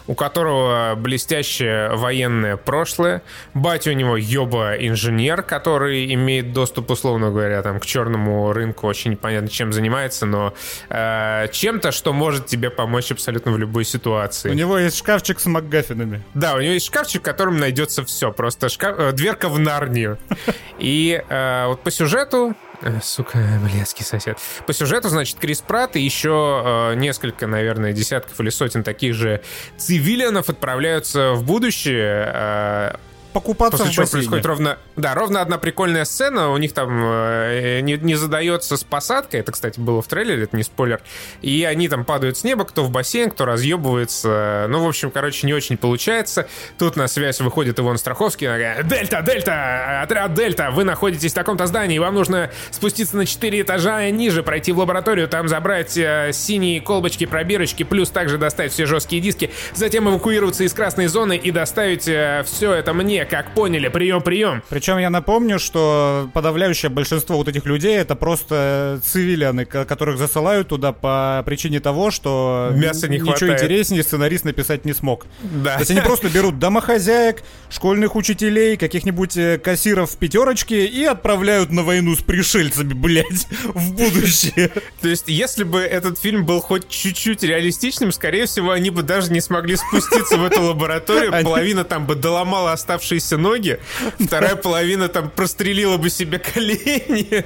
A: у которого блестящее военное прошлое. Батя у него ёба-инженер, который имеет доступ, условно говоря, там, к черному рынку, очень непонятно, чем занимается, но э, чем-то, что может тебе помочь абсолютно в любой ситуации.
B: У него есть шкафчик с МакГаффинами.
A: Да, у него есть шкафчик, в котором найдется все. Просто шкаф, э, дверка в Нарнию. И э, вот по сюжету... э, Сука, блядский сосед. По сюжету, значит, Крис Пратт и еще э, несколько, наверное, десятков или сотен таких же цивилианов отправляются в будущее, э,
B: Покупаться
A: После
B: в
A: чего
B: бассейне.
A: происходит ровно, да, ровно одна прикольная сцена. У них там э, не, не задается с посадкой. Это, кстати, было в трейлере, это не спойлер. И они там падают с неба, кто в бассейн, кто разъебывается. Ну, в общем, короче, не очень получается. Тут на связь выходит Иван Страховский. Она говорит, Дельта, Дельта, отряд Дельта, вы находитесь в таком-то здании, вам нужно спуститься на 4 этажа ниже, пройти в лабораторию, там забрать э, синие колбочки, пробирочки, плюс также достать все жесткие диски, затем эвакуироваться из красной зоны и доставить все это мне, как поняли, прием, прием.
B: Причем я напомню, что подавляющее большинство вот этих людей это просто цивилианы, ко- которых засылают туда по причине того, что
A: Мяса не
B: ничего
A: хватает.
B: интереснее сценарист написать не смог.
A: Да.
B: То есть они просто берут домохозяек, школьных учителей, каких-нибудь э, кассиров в пятерочке и отправляют на войну с пришельцами, блядь, в будущее.
A: То есть, если бы этот фильм был хоть чуть-чуть реалистичным, скорее всего, они бы даже не смогли спуститься в эту лабораторию. Половина там бы доломала оставшиеся ноги, вторая половина там прострелила бы себе колени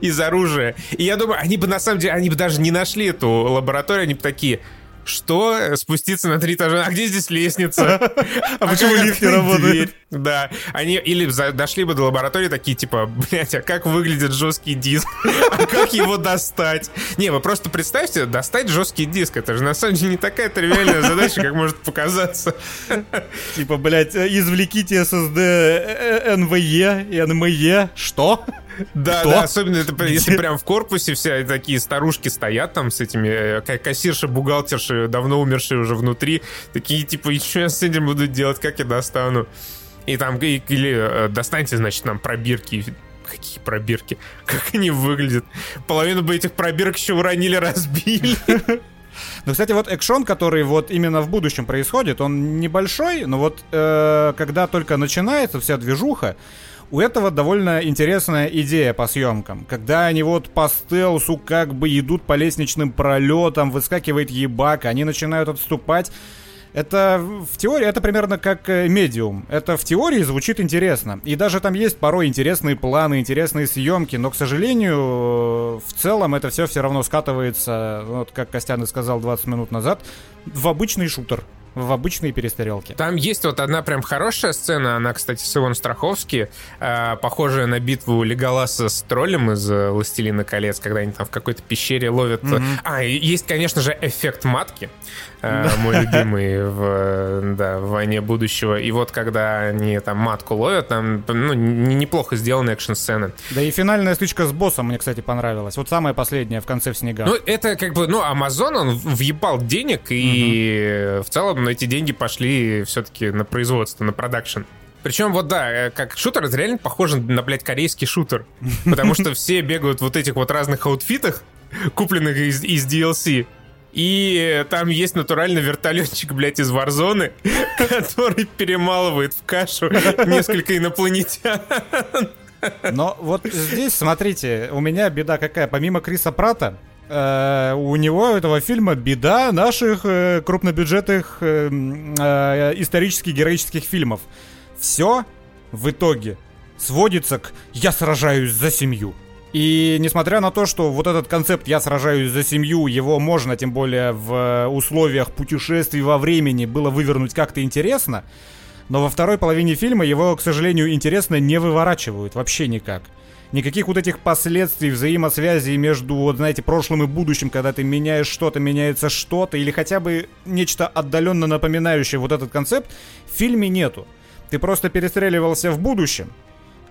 A: из оружия. И я думаю, они бы на самом деле, они бы даже не нашли эту лабораторию, они бы такие... что? Спуститься на три этажа? А где здесь лестница?
B: А почему лифт не работает?
A: Да. Они или дошли бы до лаборатории такие, типа, блядь, а как выглядит жесткий диск? А как его достать? Не, вы просто представьте, достать жесткий диск. Это же на самом деле не такая тривиальная задача, как может показаться.
B: Типа, блядь, э, извлеките SSD э, NVE и NME. Что?
A: Да, да, особенно это, если прям в корпусе все такие старушки стоят там с этими, э, ка- кассирши, бухгалтерши, давно умершие уже внутри, такие типа, и что я с этим буду делать, как я достану? И там, или э, достаньте, значит, нам пробирки. Какие пробирки? Как они выглядят? Половину бы этих пробирок еще уронили, разбили.
B: Ну, кстати, вот экшон, который вот именно в будущем происходит, он небольшой, но вот э, когда только начинается вся движуха, у этого довольно интересная идея по съемкам. Когда они вот по стелсу как бы идут по лестничным пролетам, выскакивает ебак, они начинают отступать. Это в теории, это примерно как э, медиум. Это в теории звучит интересно. И даже там есть порой интересные планы, интересные съемки, но, к сожалению, э, в целом это все все равно скатывается, вот как Костян и сказал 20 минут назад, в обычный шутер, в обычные перестрелки.
A: Там есть вот одна прям хорошая сцена, она, кстати, с Иван Страховски, э, похожая на битву Леголаса с троллем из э, «Властелина колец», когда они там в какой-то пещере ловят... А, и есть, конечно же, эффект матки, мой любимый в, э, да, в «Войне будущего». И вот когда они там матку ловят, там ну, неплохо сделана экшн-сцена.
B: Да и финальная стычка с боссом мне, кстати, понравилась. Вот самая последняя в конце в снегах.
A: Ну, это как бы, ну, Amazon, он въебал денег, и в целом ну, эти деньги пошли все-таки на производство, на продакшн. Причем вот да, э, как шутер, это реально похоже на, блядь, корейский шутер. Потому что все бегают в вот этих вот разных аутфитах, купленных из, из DLC. И там есть натурально вертолетчик, блядь, из Варзоны, который перемалывает в кашу несколько инопланетян.
B: Но вот здесь, смотрите, у меня беда какая. Помимо Криса Прата, э, у него этого фильма беда наших э, крупнобюджетных э, исторических героических фильмов. Все в итоге сводится к «я сражаюсь за семью». И несмотря на то, что вот этот концепт «я сражаюсь за семью», его можно, тем более в э, условиях путешествий во времени, было вывернуть как-то интересно, но во второй половине фильма его, к сожалению, интересно не выворачивают вообще никак. Никаких вот этих последствий, взаимосвязи между, вот, знаете, прошлым и будущим, когда ты меняешь что-то, меняется что-то, или хотя бы нечто отдаленно напоминающее вот этот концепт, в фильме нету. Ты просто перестреливался в будущем,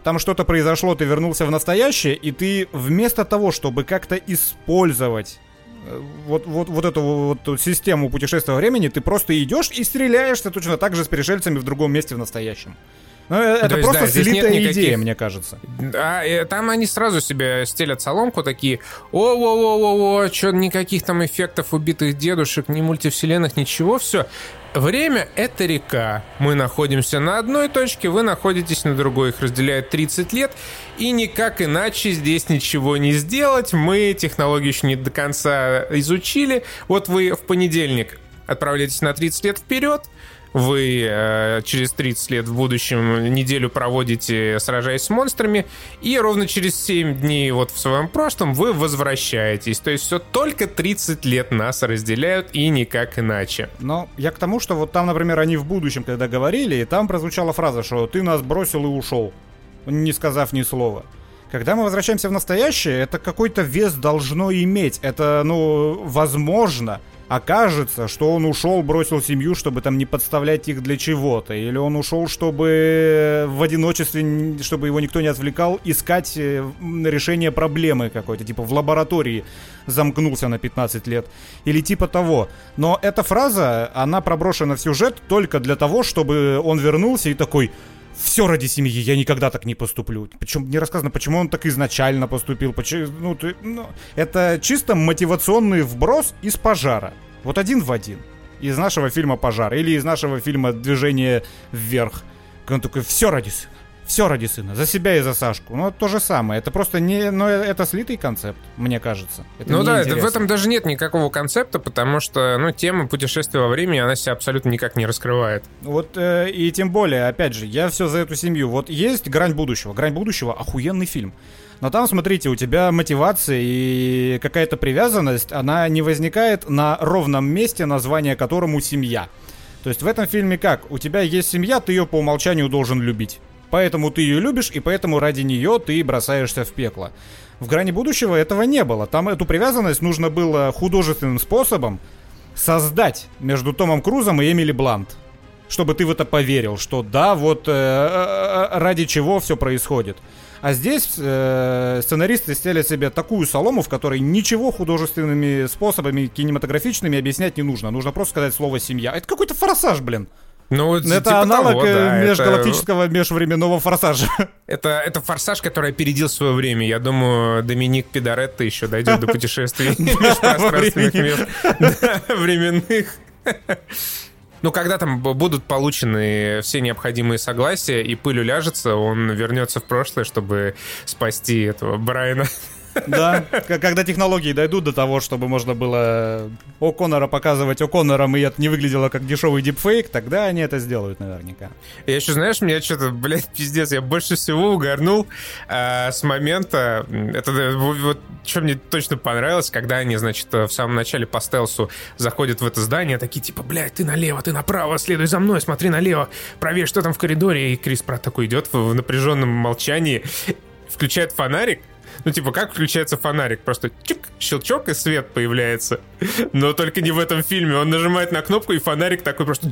B: там что-то произошло, ты вернулся в настоящее, и ты вместо того, чтобы как-то использовать э, вот, вот, вот эту вот систему путешествия во времени, ты просто идешь и стреляешься точно так же с пришельцами в другом месте в настоящем. Ну, э, это
A: есть,
B: просто
A: да, здесь нет
B: слитая
A: никаких-
B: идея, мне кажется.
A: А э, там они сразу себе стелят соломку, такие, о-о-о-о-о, что никаких там эффектов убитых дедушек, ни мультивселенных, ничего, все. Время — это река. Мы находимся на одной точке, вы находитесь на другой. Их разделяет 30 лет, и никак иначе здесь ничего не сделать. Мы технологию еще не до конца изучили. Вот вы в понедельник отправляетесь на 30 лет вперед, вы э, через 30 лет в будущем неделю проводите, сражаясь с монстрами, и ровно через 7 дней вот в своем прошлом вы возвращаетесь. То есть все только 30 лет нас разделяют, и никак иначе.
B: Но я к тому, что вот там, например, они в будущем, когда говорили, и там прозвучала фраза, что ты нас бросил и ушел, не сказав ни слова. Когда мы возвращаемся в настоящее, это какой-то вес должно иметь. Это, ну, возможно, окажется, что он ушел, бросил семью, чтобы там не подставлять их для чего-то. Или он ушел, чтобы в одиночестве, чтобы его никто не отвлекал, искать э, решение проблемы какой-то. Типа в лаборатории замкнулся на 15 лет. Или типа того. Но эта фраза, она проброшена в сюжет только для того, чтобы он вернулся и такой... Все ради семьи, я никогда так не поступлю. Причем не рассказано, почему он так изначально поступил. почему- ну, ты- ну, это чисто мотивационный вброс из пожара. Вот один в один. Из нашего фильма «Пожар» или из нашего фильма «Движение вверх». Он такой, все ради. Все ради сына, за себя и за Сашку. Ну, то же самое. Это просто не... Ну, это слитый концепт, мне кажется. Это
A: ну да, это, в этом даже нет никакого концепта, потому что, ну, тема путешествия во времени, она себя абсолютно никак не раскрывает.
B: Вот э, и тем более, опять же, я все за эту семью. Вот есть «Грань будущего». «Грань будущего» — охуенный фильм. Но там, смотрите, у тебя мотивация и какая-то привязанность, она не возникает на ровном месте, название которому «семья». То есть в этом фильме как? У тебя есть семья, ты ее по умолчанию должен любить. Поэтому ты ее любишь, и поэтому ради нее ты бросаешься в пекло. В «Грани будущего» этого не было. Там эту привязанность нужно было художественным способом создать между Томом Крузом и Эмили Блант. Чтобы ты в это поверил, что да, вот э, э, ради чего все происходит. А здесь э, сценаристы стели себе такую солому, в которой ничего художественными способами кинематографичными объяснять не нужно. Нужно просто сказать слово «семья». Это какой-то форсаж, блин.
A: Ну, вот
B: Это
A: типа
B: аналог
A: того,
B: э,
A: да, это-
B: межгалактического межвременного форсажа.
A: Это, это форсаж, который опередил свое время. Я думаю, Доминик Пидоретто еще дойдет до путешествий межпространственных временных. Ну, когда там будут получены все необходимые согласия, и пыль уляжется, он вернется в прошлое, чтобы спасти этого Брайана.
B: Да, когда технологии дойдут до того, чтобы можно было О'Коннора показывать О'Коннором, и это не выглядело как дешевый дипфейк, тогда они это сделают наверняка.
A: Я еще, знаешь, меня что-то, блядь, пиздец, я больше всего угорнул а, с момента, это да, вот, что мне точно понравилось, когда они, значит, э, в самом начале по стелсу заходят в это здание, такие типа, блядь, ты налево, ты направо, следуй за мной, смотри налево, проверь, что там в коридоре, и Крис Пратт такой идет в напряженном молчании, включает фонарик, ну, типа, как включается фонарик? Просто чик, щелчок, и свет появляется. Но только не в этом фильме. Он нажимает на кнопку, и фонарик такой просто...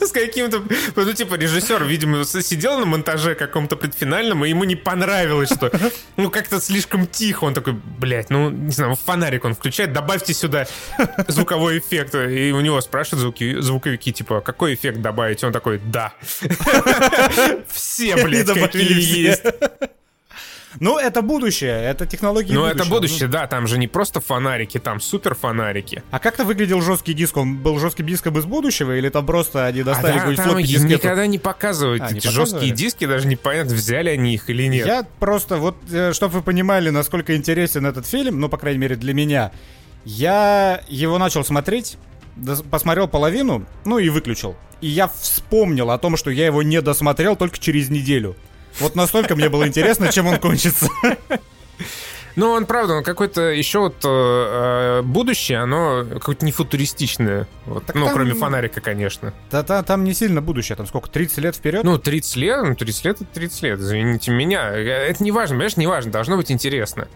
A: С каким-то... Ну, типа, режиссер, видимо, сидел на монтаже каком-то предфинальном, и ему не понравилось, что... Ну, как-то слишком тихо. Он такой, блядь, ну, не знаю, фонарик он включает, добавьте сюда звуковой эффект. И у него спрашивают звуки, звуковики, типа, какой эффект добавить? Он такой, да. Все, блядь, какие
B: все.
A: есть.
B: Ну, это будущее, это технологии
A: Ну, это будущее, да, там же не просто фонарики, там супер фонарики.
B: А как-то выглядел жесткий диск? Он был жестким диском из будущего, или там просто они
A: А
B: достали
A: да,
B: какой-нибудь
A: там
B: флоппи дискету?
A: никогда не показывают.
B: А, не
A: Эти
B: показывали?
A: жесткие диски, даже непонятно, взяли они их или нет.
B: Я просто, вот, чтобы вы понимали, насколько интересен этот фильм, ну, по крайней мере, для меня, я его начал смотреть, посмотрел половину, ну и выключил. И я вспомнил о том, что я его не досмотрел только через неделю. Вот настолько мне было интересно, чем он кончится.
A: Ну, он правда, он какой-то еще вот э, э, будущее, оно какое-то не футуристичное. Вот.
B: Так
A: Ну,
B: там-
A: кроме фонарика, конечно.
B: Да, та- там не сильно будущее, там сколько, 30 лет вперед?
A: Ну, 30 лет, ну, 30 лет это 30 лет, извините меня. Это не важно, понимаешь, не важно, должно быть интересно.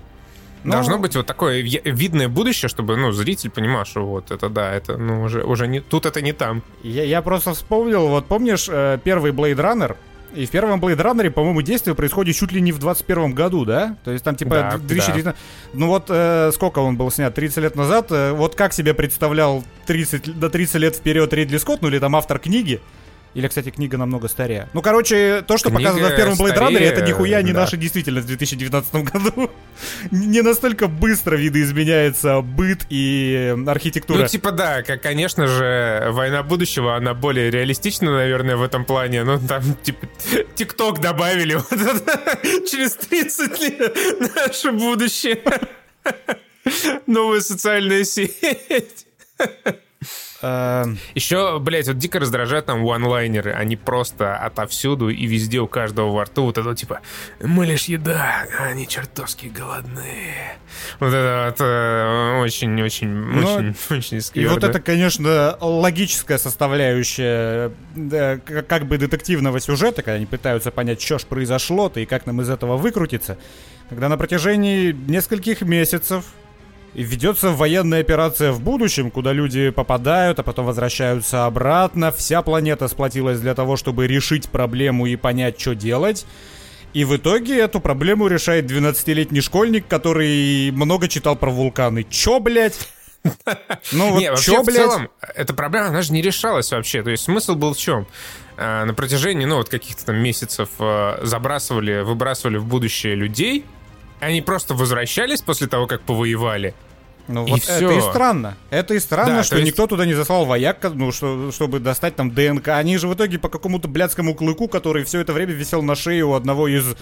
B: Ну,
A: Должно быть вот такое видное будущее, чтобы, ну, зритель понимал, что вот это да, это, ну, уже, уже не, тут это не там.
B: Я, я просто вспомнил, вот помнишь э, первый Blade Runner? И в первом Blade Runner, по-моему, действие происходит чуть ли не в 21 году, да? То есть там типа
A: Да,
B: 2019... Ну вот э, сколько он был снят? 30 лет назад? Э, вот как себе представлял 30, до 30 лет вперед Ридли Скотт, ну или там автор книги? Или, кстати, книга намного старее. Ну, короче, то, что
A: Книга
B: показано в первом Blade Runner, это нихуя не
A: да.
B: наша действительность в 2019 году. Не настолько быстро видоизменяется быт и архитектура.
A: Ну, типа, да, как, конечно же, «Война будущего», она более реалистична, наверное, в этом плане. Ну, там, типа, ТикТок добавили. Вот это Через 30 лет наше будущее. Новая социальная сеть.
B: Э,
A: Еще, блядь, вот дико раздражают там ванлайнеры. Они просто отовсюду и везде у каждого во рту вот это типа «Мы лишь еда, а они чертовски голодные». Вот это вот э, очень-очень,
B: Ну,
A: очень,
B: И вот это, конечно, логическая составляющая да, как бы детективного сюжета, когда они пытаются понять, что ж произошло-то и как нам из этого выкрутиться. Когда на протяжении нескольких месяцев ведется военная операция в будущем, куда люди попадают, а потом возвращаются обратно. Вся планета сплотилась для того, чтобы решить проблему и понять, что делать. И в итоге эту проблему решает 12-летний школьник, который много читал про вулканы. Чё, блядь? Ну вот
A: Не, вообще,
B: чё,
A: в
B: блядь?
A: целом, эта проблема, она же не решалась вообще. То есть смысл был в чем? А, На протяжении, ну, вот каких-то там месяцев э, забрасывали, выбрасывали в будущее людей, они просто возвращались после того, как повоевали,
B: Ну
A: И
B: вот
A: всё.
B: это и странно. Это и странно,
A: Да,
B: что
A: то есть-
B: никто туда не заслал вояк, ну, что, чтобы достать там ДНК. Они же в итоге по какому-то блядскому клыку, который все это время висел на шее у одного из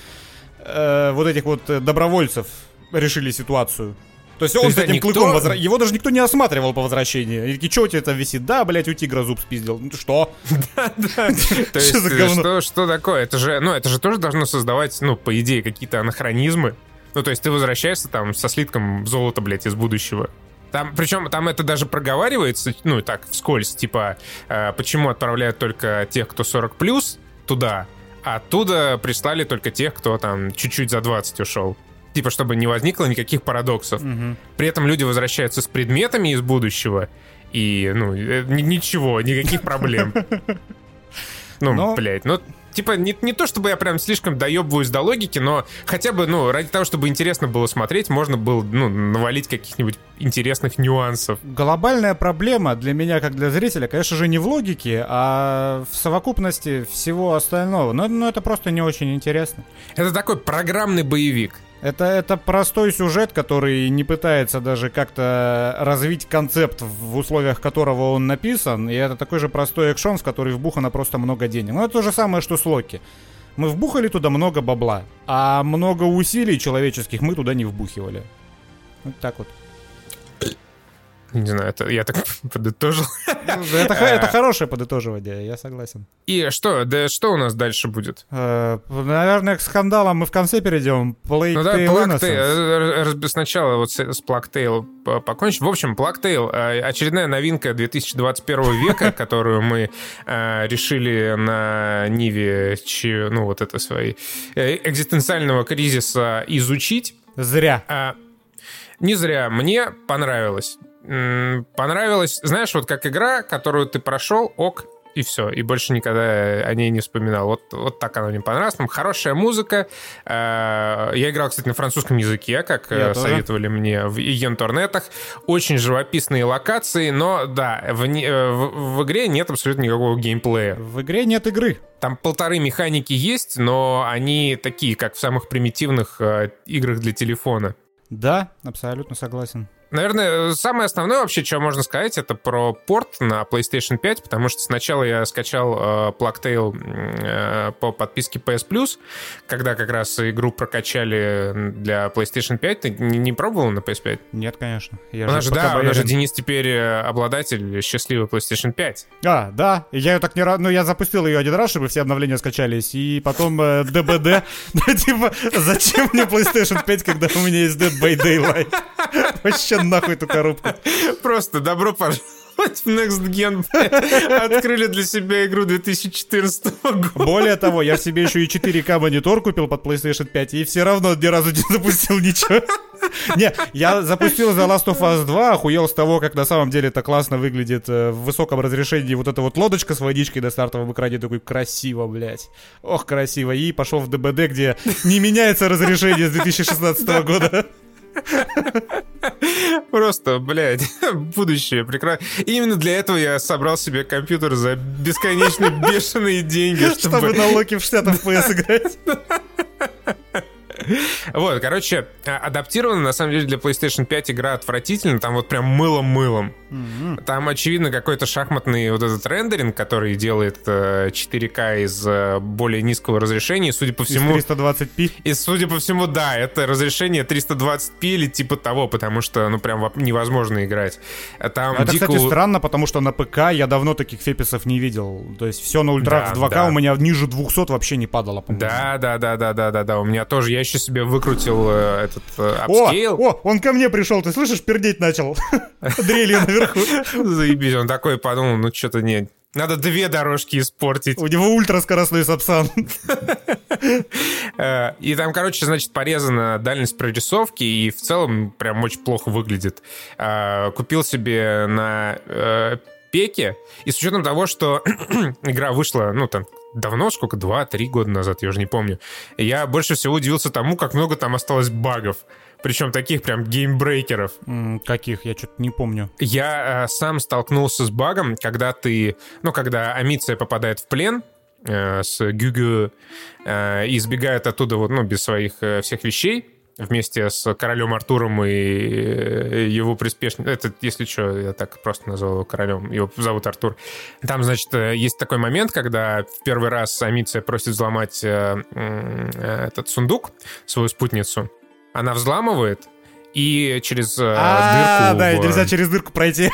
B: э, вот этих вот э, добровольцев, решили ситуацию. То есть он
A: есть,
B: с
A: да,
B: этим
A: никто-
B: клыком возра- Его даже никто не осматривал по возвращении. И такие, что у тебя там висит? Да, блядь, у тигра зуб спиздил. Ну, что?
A: То есть,
B: за
A: э, что такое? Это же, ну, это же тоже должно создавать, ну, по идее, какие-то анахронизмы. Ну, то есть ты возвращаешься там со слитком золота, блядь, из будущего. Там, причем там это даже проговаривается, ну, так, вскользь, типа, э, почему отправляют только тех, кто 40 плюс туда, а оттуда прислали только тех, кто там чуть-чуть за 20 ушел. Типа, чтобы не возникло никаких парадоксов. При этом люди возвращаются с предметами из будущего, и, ну, э, ни- ничего, никаких проблем. Ну, блядь, ну, типа, не, не то чтобы я прям слишком доебываюсь до логики, но хотя бы, ну, ради того, чтобы интересно было смотреть, можно было, ну, навалить каких-нибудь интересных нюансов.
B: Глобальная проблема для меня, как для зрителя, конечно же, не в логике, а в совокупности всего остального. Но, но это просто не очень интересно.
A: Это такой программный боевик.
B: Это, это простой сюжет, который не пытается даже как-то развить концепт, в условиях которого он написан. И это такой же простой экшон, в который вбухано просто много денег. Ну, это то же самое, что с Локи. Мы вбухали туда много бабла, а много усилий человеческих мы туда не вбухивали. Вот так вот.
A: Не знаю, это я так подытожил.
B: Ну, Это, это хорошее подытоживание, я согласен.
A: И что, да что у нас дальше будет?
B: Э, Наверное, к скандалам мы в конце перейдем. Plague
A: Ну да, Plague. Tale, э, раз- сначала вот с, с Plague покончим. В общем, Plague Tale э, очередная новинка 2021 века, которую мы э, решили на Ниве, ну вот это своей э, экзистенциального кризиса изучить.
B: Зря.
A: А, не зря, мне понравилось. Понравилось, знаешь, вот как игра, которую ты прошел, ок, и все, и больше никогда о ней не вспоминал. Вот, вот так она мне понравилась. Там хорошая музыка. Э, Я играл, кстати, на французском языке, как
B: Я
A: э,
B: тоже.
A: советовали мне в Егенторнетах. Очень живописные локации, но да, в, э, в- в игре нет абсолютно никакого геймплея.
B: В игре нет игры.
A: Там полторы механики есть, но они такие, как в самых примитивных играх для телефона.
B: Да, абсолютно согласен.
A: Наверное, самое основное вообще, что можно сказать, это про порт на PlayStation 5, потому что сначала я скачал э, Plague Tale э, по подписке PS Plus, когда как раз игру прокачали для PlayStation 5. Ты не, не пробовал на PS5?
B: Нет, конечно. Я
A: У нас же, да, у нас же. Денис теперь э, обладатель счастливой PlayStation 5.
B: А, да. Я ее так не раз... Ну, я запустил ее один раз, чтобы все обновления скачались. И потом э, ДБД. Ну, типа, зачем мне PlayStation 5, когда у меня есть Dead by Daylight? Вообще нахуй эту коробку.
A: Просто добро пожаловать в Next Gen. Открыли для себя игру 2014 года.
B: Более того, я себе еще и 4К монитор купил под PlayStation 5, и все равно ни разу не запустил ничего. Не, я запустил The Last of Us 2, охуел с того, как на самом деле это классно выглядит э, в высоком разрешении. Вот эта вот лодочка с водичкой на стартовом экране, такой красиво, блядь. Ох, красиво. И пошел в ДБД, где не меняется разрешение с 2016 года.
A: Просто, блядь, будущее прекрасно. Именно для этого я собрал себе компьютер за бесконечно бешеные деньги,
B: Чтобы
A: чтобы...
B: на Локи в 60 FPS играть.
A: Вот, короче, а- адаптирована, на самом деле, для PlayStation 5 игра отвратительно, там вот прям мылом-мылом. Там, очевидно, какой-то шахматный вот этот рендеринг, который делает э, 4К из э, более низкого разрешения, и, судя по
B: Из
A: всему...
B: 320p.
A: И, судя по всему, да, это разрешение 320p или типа того, потому что, ну, прям невозможно играть. А Там
B: Это,
A: дико
B: кстати, странно, потому что на ПК я давно таких FPS ов не видел. То есть все на ультрах
A: Да,
B: в 2К
A: да.
B: у меня ниже 200 вообще не падало, по-моему.
A: Да, да, да, да, да, да, да. У меня тоже. Я еще себе выкрутил э, этот э,
B: О,
A: upscale.
B: о, он ко мне пришел, ты слышишь, пердеть начал. Дрелью наверху.
A: Заебись, он такой подумал, ну что-то нет. Надо две дорожки испортить.
B: У него ультраскоростной сапсан.
A: Э, И там, короче, значит, порезана дальность прорисовки, и в целом прям очень плохо выглядит. Купил себе на пеке, и с учетом того, что игра вышла, ну, там, давно, сколько, два-три года назад, я уже не помню, я больше всего удивился тому, как много там осталось багов. Причем таких прям геймбрейкеров.
B: М, Каких? Я что-то не помню.
A: Я э, сам столкнулся с багом, когда ты, ну, когда Амиция попадает в плен э, с Гюгю э, и избегает оттуда вот, ну, без своих э, всех вещей. Вместе с королем Артуром и э, его приспешником. Это, если что, я так просто назвал его королем. Его зовут Артур. Там, значит, э, есть такой момент, когда в первый раз Амиция просит взломать э, этот сундук, свою спутницу. Она взламывает, и через э,
B: А,
A: дырку...
B: да,
A: в-
B: нельзя через дырку пройти.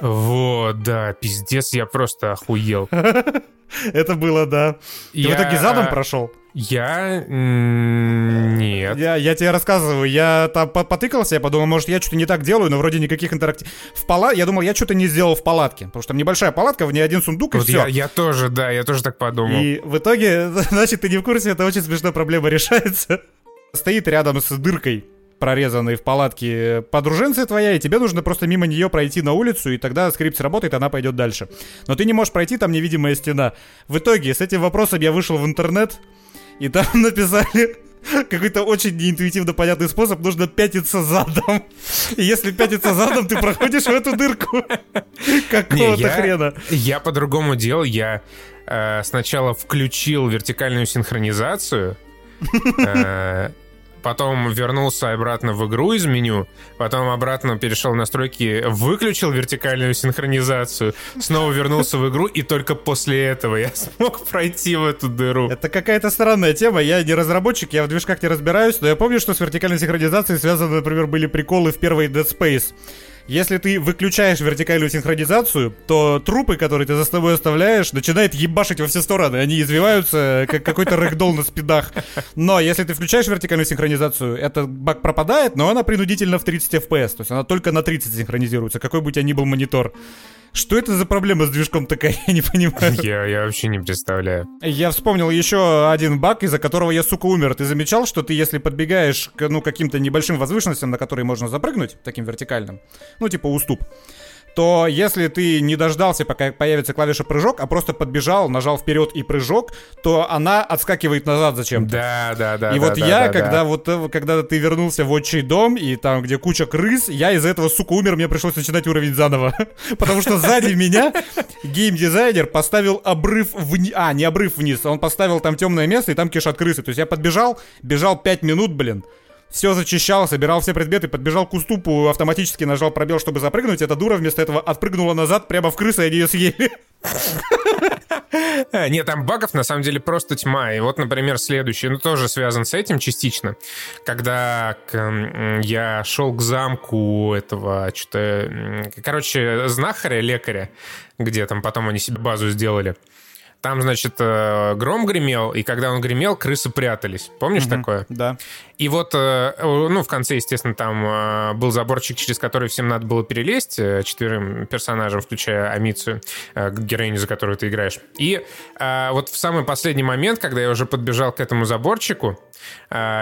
A: Вот, да, пиздец, я просто охуел.
B: Это было, да. Ты в итоге задом прошел?
A: Я... Нет.
B: Я, я тебе рассказываю, я там по- потыкался, я подумал, может, я что-то не так делаю, но вроде никаких интерактив... В пала... Я думал, я что-то не сделал в палатке, потому что там небольшая палатка, в ней один сундук, и
A: Вот
B: все.
A: я, я тоже, да, я тоже так подумал.
B: И в итоге, значит, ты не в курсе, это очень смешная проблема решается. Стоит рядом с дыркой, прорезанной в палатке, подруженция твоя, и тебе нужно просто мимо нее пройти на улицу, и тогда скрипт сработает, она пойдет дальше. Но ты не можешь пройти, там невидимая стена. В итоге, с этим вопросом я вышел в интернет, и там написали какой-то очень неинтуитивно понятный способ, нужно пятиться задом. И если пятиться задом, ты проходишь в эту дырку. Какого-то хрена.
A: я по-другому делал. Я э, сначала включил вертикальную синхронизацию, потом вернулся обратно в игру из меню, потом обратно перешел в настройки, выключил вертикальную синхронизацию, снова вернулся в игру, и только после этого я смог пройти в эту дыру.
B: Это какая-то странная тема. Я не разработчик, я в движках не разбираюсь, но я помню, что с вертикальной синхронизацией связаны, например, были приколы в первой Dead Space. Если ты выключаешь вертикальную синхронизацию, то трупы, которые ты за собой оставляешь, начинают ебашить во все стороны. Они извиваются, как какой-то рэгдолл на спидах. Но если ты включаешь вертикальную синхронизацию, этот баг пропадает, но она принудительно в 30 FPS. То есть она только на 30 синхронизируется, какой бы у тебя ни был монитор. Что это за проблема с движком такая, я не понимаю.
A: Я, я вообще не представляю.
B: Я вспомнил еще один баг, из-за которого я, сука, умер. Ты замечал, что ты, если подбегаешь к, ну, каким-то небольшим возвышенностям, на которые можно запрыгнуть, таким вертикальным, ну, типа уступ, то если ты не дождался, пока появится клавиша прыжок, а просто подбежал, нажал вперед и прыжок, то она отскакивает назад зачем-то.
A: Да, да, да.
B: и
A: да,
B: вот
A: да,
B: я,
A: да,
B: когда
A: да.
B: вот э, когда ты вернулся в отчий дом, и там, где куча крыс, я из-за этого, сука, умер, мне пришлось начинать уровень заново. Потому что сзади меня геймдизайнер поставил обрыв вниз. А, не обрыв вниз, он поставил там темное место, и там кишат крысы. То есть я подбежал, бежал 5 минут, блин. Все зачищал, собирал все предметы, подбежал к уступу, автоматически нажал пробел, чтобы запрыгнуть. Эта дура вместо этого отпрыгнула назад прямо в крысы, и они ее съели.
A: Нет, там багов на самом деле просто тьма. И вот, например, следующий, ну, тоже связан с этим частично. Когда я шел к замку этого, что-то, короче, знахаря, лекаря, где там потом они себе базу сделали. Там, значит, э, гром гремел, и когда он гремел, крысы прятались. Помнишь такое?
B: Да.
A: И вот, э, ну, в конце, естественно, там э, был заборчик, через который всем надо было перелезть, э, четверым персонажам, включая Амицию, героиню, за которую ты играешь. И вот в самый последний момент, когда я уже подбежал к этому заборчику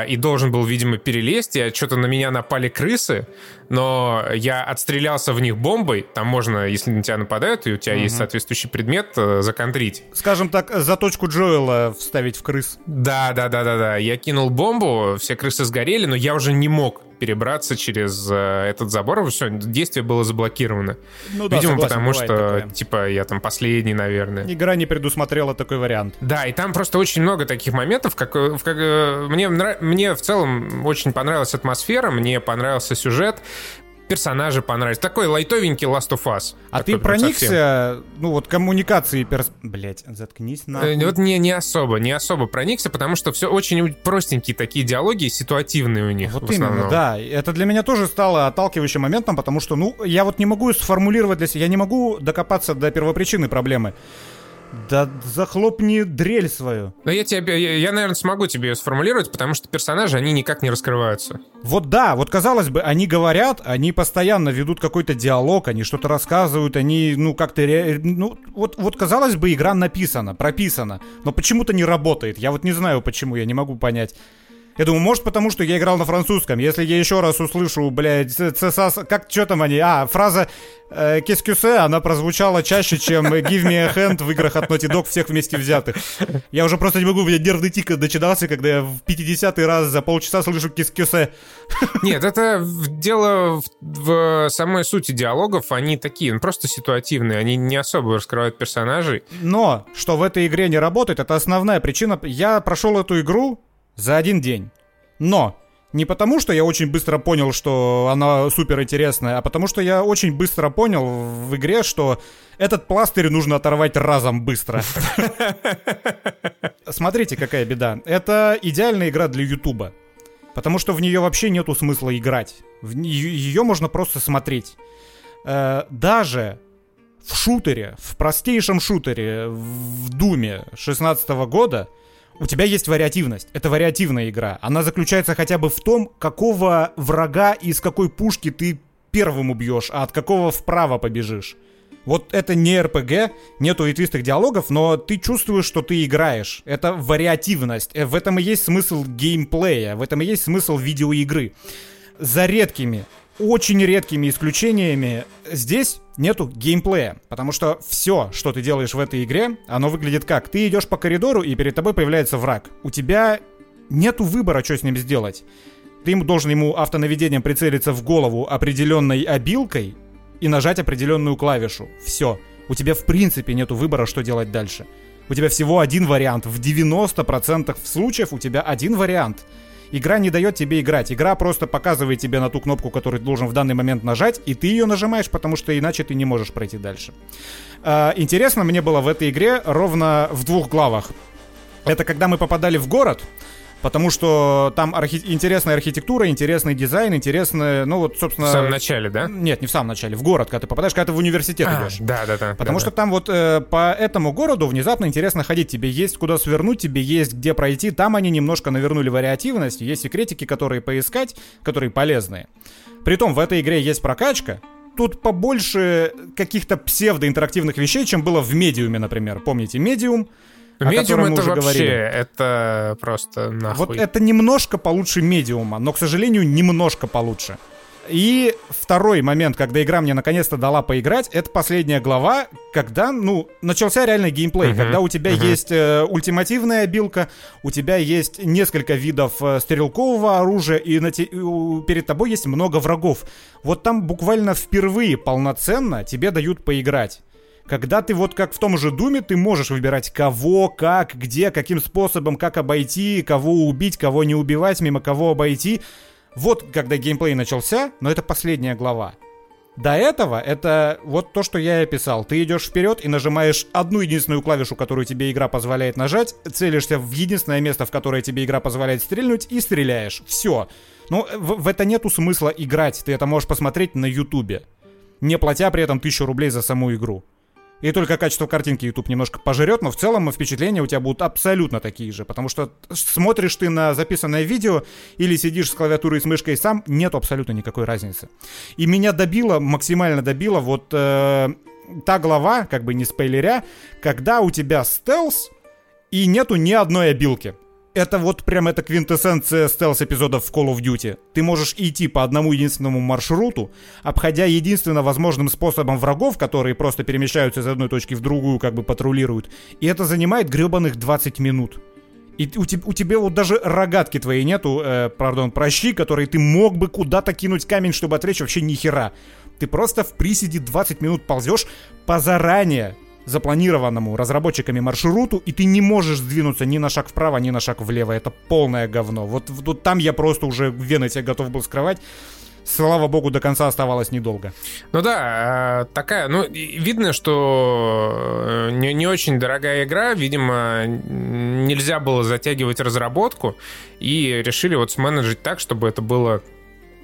A: и должен был, видимо, перелезть, я что-то на меня напали крысы, но я отстрелялся в них бомбой. Там можно, если на тебя нападают, и у тебя есть соответствующий предмет, законтрить.
B: Скажем так, заточку Джоэла вставить в крыс.
A: Да, да, да, да, да. Я кинул бомбу, все крысы сгорели, но я уже не мог перебраться через э, этот забор. Все, действие было заблокировано.
B: Ну да,
A: Видимо,
B: согласен,
A: потому что,
B: такое.
A: типа, я там последний, наверное.
B: Игра не предусмотрела такой вариант.
A: Да, и там просто очень много таких моментов, как, э, в- как, э, мне, мне в целом очень понравилась атмосфера, мне понравился сюжет, персонажи понравились. Такой лайтовенький Last of Us.
B: А
A: Такой
B: ты
A: прям совсем.
B: проникся, ну вот коммуникации перс... Блять, заткнись на.
A: Э, Вот не, не особо, не особо проникся, потому что все очень простенькие такие диалоги, ситуативные у них
B: Вот
A: в основном.
B: именно, да. Это для меня тоже стало отталкивающим моментом, потому что, ну, я вот не могу сформулировать для себя, я не могу докопаться до первопричины проблемы. Да захлопни дрель свою.
A: Но я тебе, я, я, наверное, смогу тебе ее сформулировать, потому что персонажи, они никак не раскрываются.
B: Вот да, вот казалось бы, они говорят, они постоянно ведут какой-то диалог, они что-то рассказывают, они, ну, как-то, ре- ну, вот, вот казалось бы, игра написана, прописана, но почему-то не работает. Я вот не знаю почему, я не могу понять. Я думаю, может потому, что я играл на французском. Если я еще раз услышу, блядь, цесас... Как, что там они? А, фраза э, «кескюсе», она прозвучала чаще, чем «give me a hand» в играх от Naughty Dog всех вместе взятых. Я уже просто не могу, у меня нервный тик начинался, когда я в 50-й раз за полчаса слышу «кескюсе».
A: Нет, это дело в, в самой сути диалогов, они такие, ну, просто ситуативные, они не особо раскрывают персонажей.
B: Но, что в этой игре не работает, это основная причина. Я прошел эту игру за один день. Но, Не потому, что я очень быстро понял, что она супер интересная, а потому что я очень быстро понял в игре, что этот пластырь нужно оторвать разом быстро. Смотрите, какая беда. Это идеальная игра для Ютуба. Потому что в нее вообще нету смысла играть. В ее можно просто смотреть. Э, даже в шутере, в простейшем шутере, в Думе 16 года, у тебя есть вариативность. Это вариативная игра. Она заключается хотя бы в том, какого врага и из какой пушки ты первым убьешь, а от какого вправо побежишь. Вот это не РПГ, нету ветвистых диалогов, но ты чувствуешь, что ты играешь. Это вариативность. Э, в этом и есть смысл геймплея, в этом и есть смысл видеоигры. За редкими, очень редкими исключениями здесь нету геймплея, потому что все, что ты делаешь в этой игре, оно выглядит как? Ты идешь по коридору, и перед тобой появляется враг. У тебя нету выбора, что с ним сделать. Ты ему должен ему автонаведением прицелиться в голову определенной обилкой и нажать определенную клавишу. Все. У тебя в принципе нету выбора, что делать дальше. У тебя всего один вариант. В 90% случаев у тебя один вариант — Игра не дает тебе играть. Игра просто показывает тебе на ту кнопку, которую ты должен в данный момент нажать, и ты ее нажимаешь, потому что иначе ты не можешь пройти дальше. А, интересно мне было в этой игре ровно в двух главах. Это когда мы попадали в город, Потому что там архи- интересная архитектура, интересный дизайн, интересная, ну вот, собственно...
A: В самом начале, да?
B: Нет, не в самом начале, в город, когда ты попадаешь, когда ты в университет а, идешь.
A: Да, да, да.
B: Потому
A: да,
B: что
A: да.
B: там вот э, по этому городу внезапно интересно ходить. Тебе есть куда свернуть, тебе есть где пройти. Там они немножко навернули вариативность. Есть секретики, которые поискать, которые полезные. Притом в этой игре есть прокачка, тут побольше каких-то псевдоинтерактивных вещей, чем было в медиуме, например. Помните, медиум?
A: Медиум это вообще, говорили. это просто нахуй.
B: Вот это немножко получше медиума, но, к сожалению, немножко получше. И второй момент, когда игра мне наконец-то дала поиграть, это последняя глава, когда, ну, начался реальный геймплей, uh-huh, когда у тебя uh-huh. есть э, ультимативная обилка, у тебя есть несколько видов э, стрелкового оружия, и на те, э, перед тобой есть много врагов. Вот там буквально впервые полноценно тебе дают поиграть. Когда ты вот как в том же Думе, ты можешь выбирать кого, как, где, каким способом, как обойти, кого убить, кого не убивать, мимо кого обойти. Вот когда геймплей начался, но это последняя глава. До этого это вот то, что я и описал. Ты идешь вперед и нажимаешь одну единственную клавишу, которую тебе игра позволяет нажать, целишься в единственное место, в которое тебе игра позволяет стрельнуть, и стреляешь. Все. Ну, в, в это нету смысла играть. Ты это можешь посмотреть на Ютубе. Не платя при этом тысячу рублей за саму игру. И только качество картинки YouTube немножко пожрет, но в целом впечатления у тебя будут абсолютно такие же. Потому что смотришь ты на записанное видео или сидишь с клавиатурой и с мышкой сам, нет абсолютно никакой разницы. И меня добило, максимально добило вот э, та глава, как бы не спойлеря, когда у тебя стелс и нету ни одной обилки это вот прям это квинтэссенция стелс-эпизодов в Call of Duty. Ты можешь идти по одному единственному маршруту, обходя единственно возможным способом врагов, которые просто перемещаются из одной точки в другую, как бы патрулируют. И это занимает гребаных 20 минут. И у, te, у тебя вот даже рогатки твоей нету, э, пардон, прощи, которые ты мог бы куда-то кинуть камень, чтобы отвлечь вообще ни хера. Ты просто в приседе 20 минут ползешь по заранее запланированному разработчиками маршруту, и ты не можешь сдвинуться ни на шаг вправо, ни на шаг влево. Это полное говно. Вот, вот там я просто уже вены тебе готов был скрывать слава богу, до конца оставалось недолго.
A: Ну да, э, такая, ну, видно, что э, не, не очень дорогая игра, видимо, нельзя было затягивать разработку, и решили вот сменеджить так, чтобы это было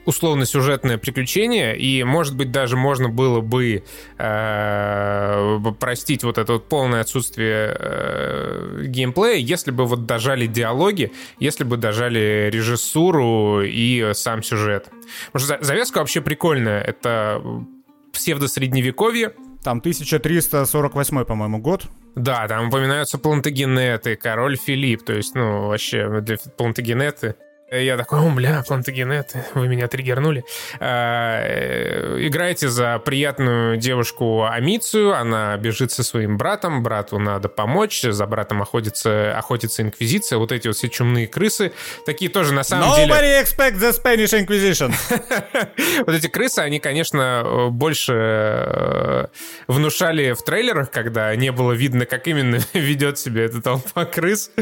A: условно-сюжетное приключение, и, может быть, даже можно было бы э, простить вот это вот полное отсутствие э, геймплея, если бы вот дожали диалоги, если бы дожали режиссуру и сам сюжет. Потому что завязка вообще прикольная. Это псевдосредневековье,
B: там 1348, по-моему, год.
A: Да, там упоминаются плантагенеты, король Филипп, то есть, ну, вообще, для плантагенеты я такой, о, бля, Плантагенет, вы меня триггернули. Э, играете за приятную девушку Амицию, она бежит со своим братом, брату надо помочь, за братом охотится, охотится Инквизиция, вот эти вот все чумные крысы, такие тоже на самом
B: Nobody
A: деле...
B: Nobody expect the Spanish Inquisition.
A: вот эти крысы, они, конечно, больше э, внушали в трейлерах, когда не было видно, как именно ведет себя эта толпа крыс.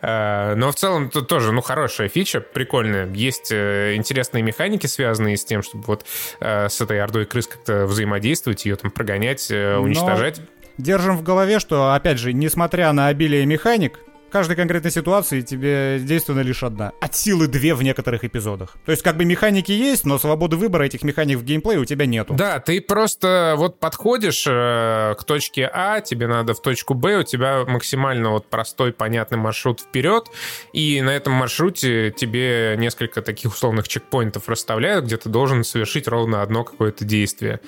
A: Но в целом тут тоже, ну, хорошая фича, прикольная. Есть э, интересные механики, связанные с тем, чтобы вот э, с этой ордой крыс как-то взаимодействовать, ее там прогонять, э, уничтожать. Но
B: держим в голове, что, опять же, несмотря на обилие механик, каждой конкретной ситуации тебе действенна лишь одна. От силы две в некоторых эпизодах. То есть как бы механики есть, но свободы выбора этих механик в геймплее у тебя нету.
A: Да, ты просто вот подходишь э, к точке А, тебе надо в точку Б, у тебя максимально вот простой, понятный маршрут вперед, и на этом маршруте тебе несколько таких условных чекпоинтов расставляют, где ты должен совершить ровно одно какое-то действие.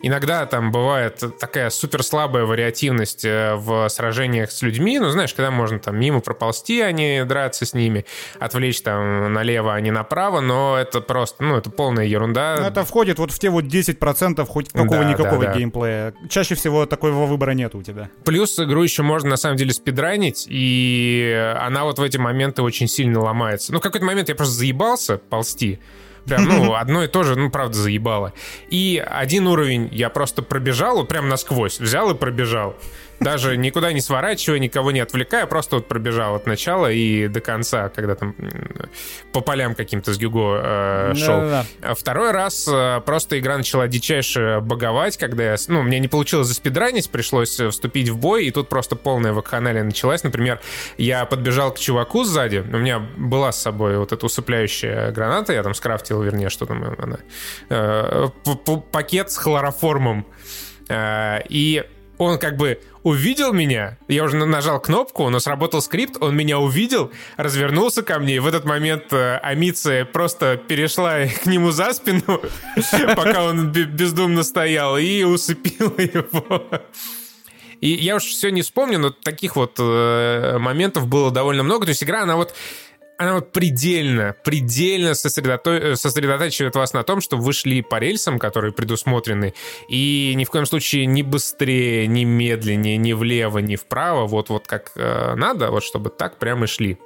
A: Иногда там бывает такая супер слабая вариативность э, в сражениях с людьми, ну знаешь, когда можно там мимо мимо проползти, а не драться с ними, отвлечь там налево, а не направо, но это просто, ну, это полная ерунда. Ну,
B: это входит вот в те вот 10% хоть какого-никакого да, да, да. геймплея. Чаще всего такого выбора нет у тебя.
A: Плюс игру еще можно, на самом деле, спидранить, и она вот в эти моменты очень сильно ломается. Ну, в какой-то момент я просто заебался ползти, Прям, ну, одно и то же, ну, правда, заебало. И один уровень я просто пробежал, вот прям насквозь, взял и пробежал даже никуда не сворачивая, никого не отвлекая, просто вот пробежал от начала и до конца, когда там по полям каким-то с Гюго э, шел. Да, да, да. Второй раз э, просто игра начала дичайше боговать, когда я, ну, мне не получилось заспидранить, пришлось вступить в бой, и тут просто полная вакханалия началась. Например, я подбежал к чуваку сзади, у меня была с собой вот эта усыпляющая граната, я там скрафтил, вернее, что там она, э, пакет с хлороформом. Э, и он как бы увидел меня, я уже нажал кнопку, но сработал скрипт, он меня увидел, развернулся ко мне, и в этот момент э, Амиция просто перешла к нему за спину, пока он бездумно стоял, и усыпила его. И я уж все не вспомню, но таких вот э, моментов было довольно много. То есть игра, она вот она вот предельно, предельно сосредото... сосредотачивает вас на том, что вы шли по рельсам, которые предусмотрены, и ни в коем случае не быстрее, не медленнее, ни влево, ни вправо, вот, вот как э, надо, вот чтобы так прямо и шли.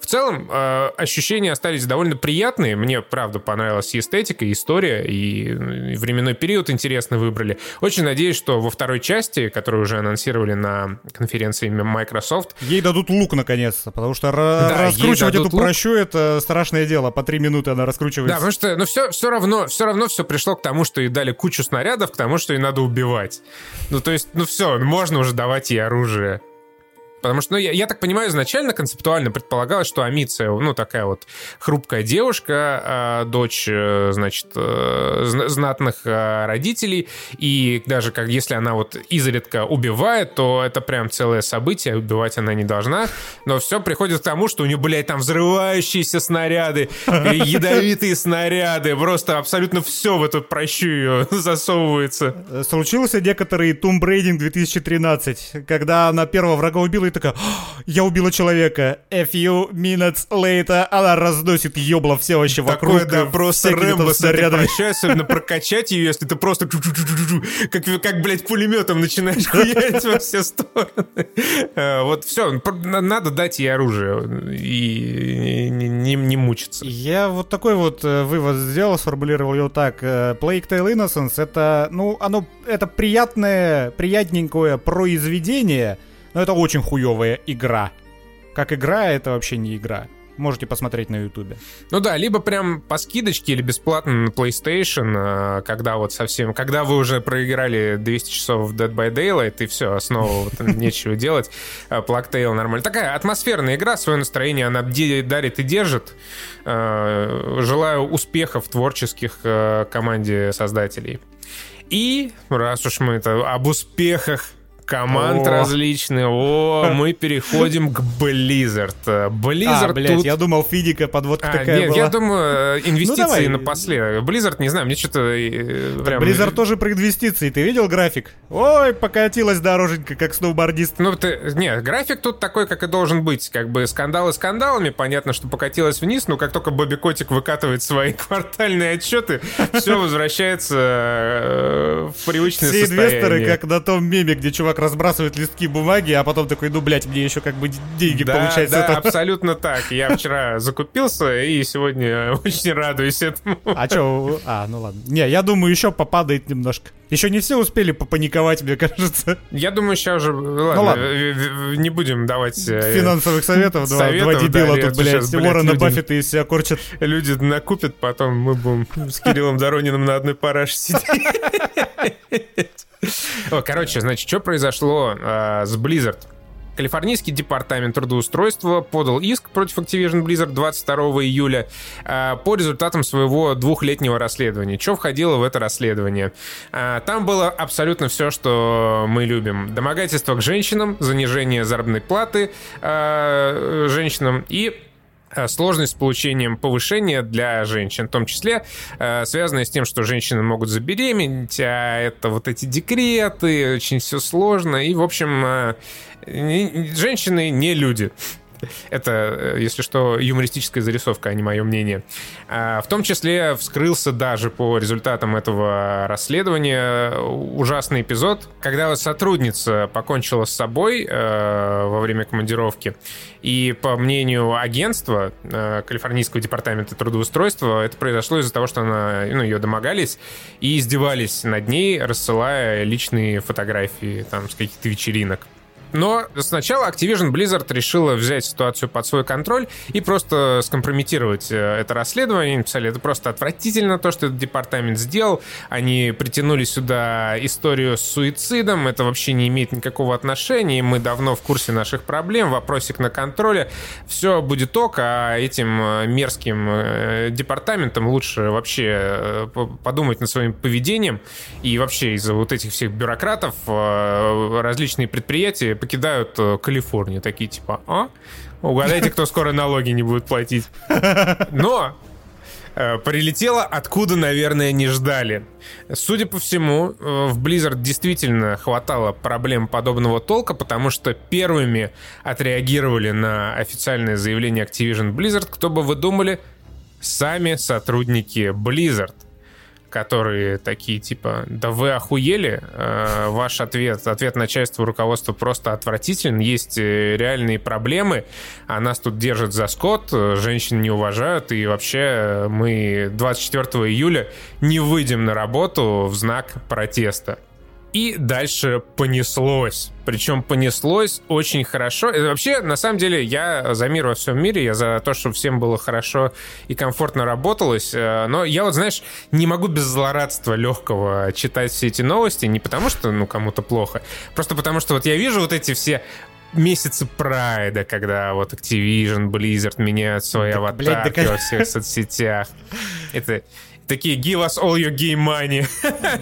A: В целом, э, ощущения остались довольно приятные. Мне, правда, понравилась и эстетика, и история, и, и временной период интересно выбрали. Очень надеюсь, что во второй части, которую уже анонсировали на конференции Microsoft...
B: Ей дадут лук, наконец-то, потому что да, раскручивать эту лук. Прощу — это страшное дело. По три минуты она раскручивается.
A: Да, потому что, ну, все, все равно, все равно все пришло к тому, что и дали кучу снарядов, к тому, что и надо убивать. Ну, то есть, ну все, можно уже давать ей оружие. Потому что, ну, я, я так понимаю, изначально концептуально предполагалось, что Амиция, ну, такая вот хрупкая девушка, э, дочь, э, значит, э, знатных э, родителей, и даже как если она вот изредка убивает, то это прям целое событие, убивать она не должна, но все приходит к тому, что у нее, блядь, там взрывающиеся снаряды, ядовитые снаряды, просто абсолютно все в эту прощу ее засовывается.
B: Случился некоторый Tomb Raider 2013, когда она первого врага убила и такая, я убила человека. A few minutes later она разносит ёбла все вообще вокруг.
A: Такое, да, просто Рэмбо с прощай, особенно прокачать ее, если ты просто как, как блядь, пулеметом начинаешь хуярить во все стороны. Э, вот все, надо дать ей оружие и не, не мучиться.
B: Я вот такой вот э, вывод сделал, сформулировал его так. Э, Plague Tale Innocence это, ну, оно, это приятное, приятненькое произведение, но это очень хуевая игра. Как игра, это вообще не игра. Можете посмотреть на ютубе.
A: Ну да, либо прям по скидочке или бесплатно на PlayStation, э, когда вот совсем... Когда вы уже проиграли 200 часов в Dead by Daylight, и все, снова вот нечего делать. Plague Tale нормально. Такая атмосферная игра, свое настроение она дарит и держит. Желаю успехов творческих команде создателей. И раз уж мы это об успехах команд О. различных. О, мы переходим к Blizzard. Blizzard
B: а, блядь, тут... я думал, физика подводка а, такая
A: нет,
B: была.
A: я думаю, ну, инвестиции ну, напоследок. Blizzard, не знаю, мне что-то э,
B: прям... Blizzard тоже про инвестиции. Ты видел график? Ой, покатилась дороженька, как сноубордист.
A: Ну, ты... Нет, график тут такой, как и должен быть. Как бы скандалы скандалами. Понятно, что покатилась вниз, но как только Бобби Котик выкатывает свои квартальные отчеты, все возвращается э, в привычное
B: состояние. Все инвесторы, как на том меме, где чувак чувак разбрасывает листки бумаги, а потом такой, ну, блядь, мне еще как бы деньги да, получается.
A: Да, это... абсолютно так. Я вчера закупился и сегодня очень радуюсь этому.
B: А что? А, ну ладно. Не, я думаю, еще попадает немножко. Еще не все успели попаниковать, мне кажется.
A: Я думаю, сейчас уже... Ладно,
B: ладно.
A: э, э, не будем давать... э,
B: Финансовых советов, два,
A: советов,
B: два дебила
A: да,
B: тут, блядь.
A: сейчас, блядь,
B: Уоррена
A: люди-
B: Баффета из себя корчат.
A: Люди накупят, потом мы будем с Кириллом Дорониным на одной параше сидеть. Короче, значит, что произошло э, с Blizzard? Калифорнийский департамент трудоустройства подал иск против Activision Blizzard 22 июля э, по результатам своего двухлетнего расследования. Что входило в это расследование? Э, Там было абсолютно все, что мы любим. Домогательство к женщинам, занижение заработной платы э, женщинам и сложность с получением повышения для женщин, в том числе э, связанная с тем, что женщины могут забеременеть, а это вот эти декреты, очень все сложно, и, в общем, э, женщины не люди. Это, э, если что, юмористическая зарисовка, а не мое мнение. А, В том числе вскрылся даже по результатам этого расследования ужасный эпизод, когда сотрудница покончила с собой э, во время командировки. И по мнению агентства э, Калифорнийского департамента трудоустройства, это произошло из-за того, что она, ну, ее домогались и издевались над ней, рассылая личные фотографии там, с каких-то вечеринок. Но сначала Activision Blizzard решила взять ситуацию под свой контроль и просто скомпрометировать э, это расследование. Написали, это просто отвратительно то, что этот департамент сделал. Они притянули сюда историю с суицидом. Это вообще не имеет никакого отношения. Мы давно в курсе наших проблем. Вопросик на контроле. Все будет ок, а этим э, мерзким э, департаментам лучше вообще подумать над своим поведением. И вообще из-за вот этих всех бюрократов различные предприятия покидают э, Калифорнию. Такие типа, а? Угадайте, кто скоро налоги не будет платить. Но э, прилетело откуда, наверное, не ждали. Судя по всему, э, в Blizzard действительно хватало проблем подобного толка, потому что первыми отреагировали на официальное заявление Activision Blizzard, кто бы вы думали, сами сотрудники Blizzard которые такие типа, да вы охуели, Э, ваш ответ, ответ начальства руководства просто отвратителен, есть э, реальные проблемы, а нас тут держат за скот, э, женщин не уважают, и вообще э, мы 24 июля не выйдем на работу в знак протеста. И дальше понеслось. Причем понеслось очень хорошо. И вообще, на самом деле, я за мир во всем мире, я за то, чтобы всем было хорошо и комфортно работалось. Э, Но я вот, знаешь, не могу без злорадства легкого читать все эти новости. Не потому, что, ну, кому-то плохо. Просто потому, что вот я вижу вот эти все месяцы прайда, когда вот Activision, Blizzard меняют свои
B: Так, блядь,
A: аватарки
B: да
A: во всех соцсетях. Это такие give us all your game money.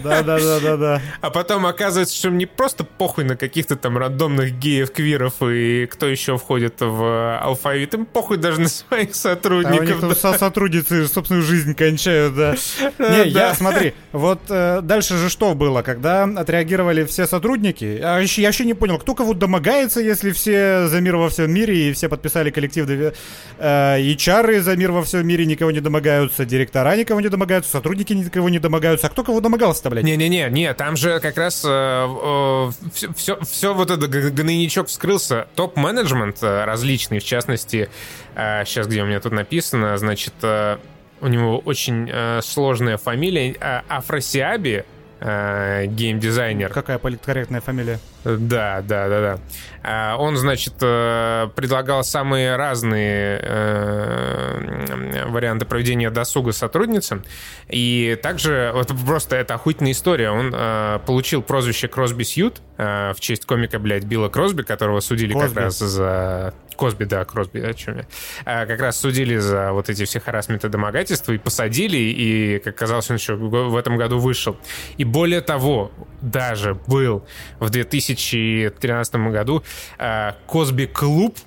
B: Да-да-да-да-да.
A: А потом оказывается, что им не просто похуй на каких-то там рандомных геев, квиров и кто еще входит в алфавит. Им похуй даже на своих сотрудников.
B: там
A: да.
B: со- сотрудницы собственную жизнь кончают, да. Не, я,
A: Да.
B: смотри, вот э, дальше же что было, когда отреагировали все сотрудники, а я вообще не понял, кто кого домогается, если все за мир во всем мире и все подписали коллективный э, HR за мир во всем мире никого не домогаются, директора никого не домогаются, сотрудники никого не домогаются, а кто кого домогался-то, блядь?
A: Не-не-не, не, там же как раз все, все, все вот этот гнойничок вскрылся. Топ-менеджмент э, различный, в частности, сейчас где у меня тут написано, значит, э, у него очень э, сложная фамилия, э, Афросиаби, э, геймдизайнер.
B: Какая политкорректная фамилия?
A: Да, да, да, да. А, Он, значит, э, предлагал самые разные э, варианты проведения досуга сотрудницам. И также, вот просто это охуительная история. Он э, получил прозвище Кросби Сьют в честь комика, блядь, Билла Кросби, которого судили
B: Косби.
A: как раз за... Косби, да, Кросби, о чем я. Как раз судили за вот эти все харасменты домогательства и посадили, и, как казалось, он еще в этом году вышел. И более того, даже был в 2013 году а, Косби Клуб,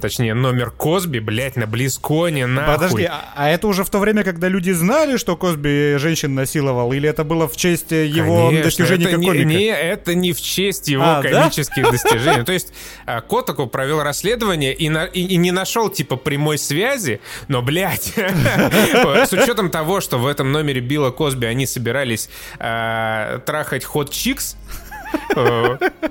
A: точнее, номер Косби, блядь, на Близконе, нахуй.
B: Подожди, а, а это уже в то время, когда люди знали, что Косби женщин насиловал, или это было в честь э, его
A: Конечно,
B: достижений
A: это
B: как
A: не,
B: комика?
A: не, это не в честь его
B: А, да?
A: комических достижений. То есть а, Котаку провел расследование и, на- и- и не нашел типа прямой связи, но, блядь, с учетом того, что в этом номере Билла Косби они собирались трахать хот чикс, Э,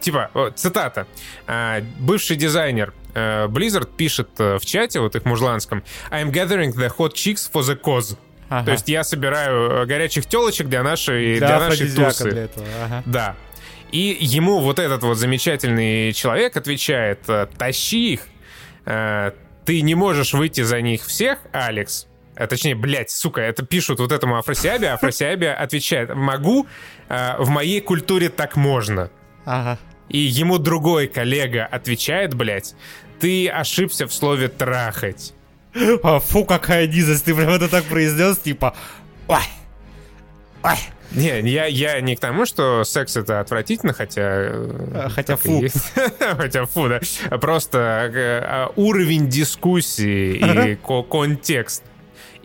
A: Типа, э, цитата. А, Бывший дизайнер э, Blizzard пишет э, в чате, вот их мужланском, I'm gathering the hot chicks for the cause.
B: Ага.
A: То есть я собираю э, горячих телочек для нашей,
B: Для
A: для нашей тусы.
B: для этого. Ага.
A: Да. И ему вот этот вот замечательный человек отвечает, э, тащи их, Э, ты не можешь выйти за них всех, Алекс. А, точнее, блядь, сука, это пишут вот этому Афросиабе, а Афросиабе отвечает, могу, э, в моей культуре так можно.
B: Ага.
A: И ему другой коллега отвечает, блядь, ты ошибся в слове «трахать».
B: А, фу, какая низость. Ты прям это так произнес, типа... Ой. Ой.
A: Не, я, я не к тому, что секс это отвратительно, хотя... э,
B: А, хотя фу.
A: Хотя фу, да. Просто э, а, уровень дискуссии и ко- контекст.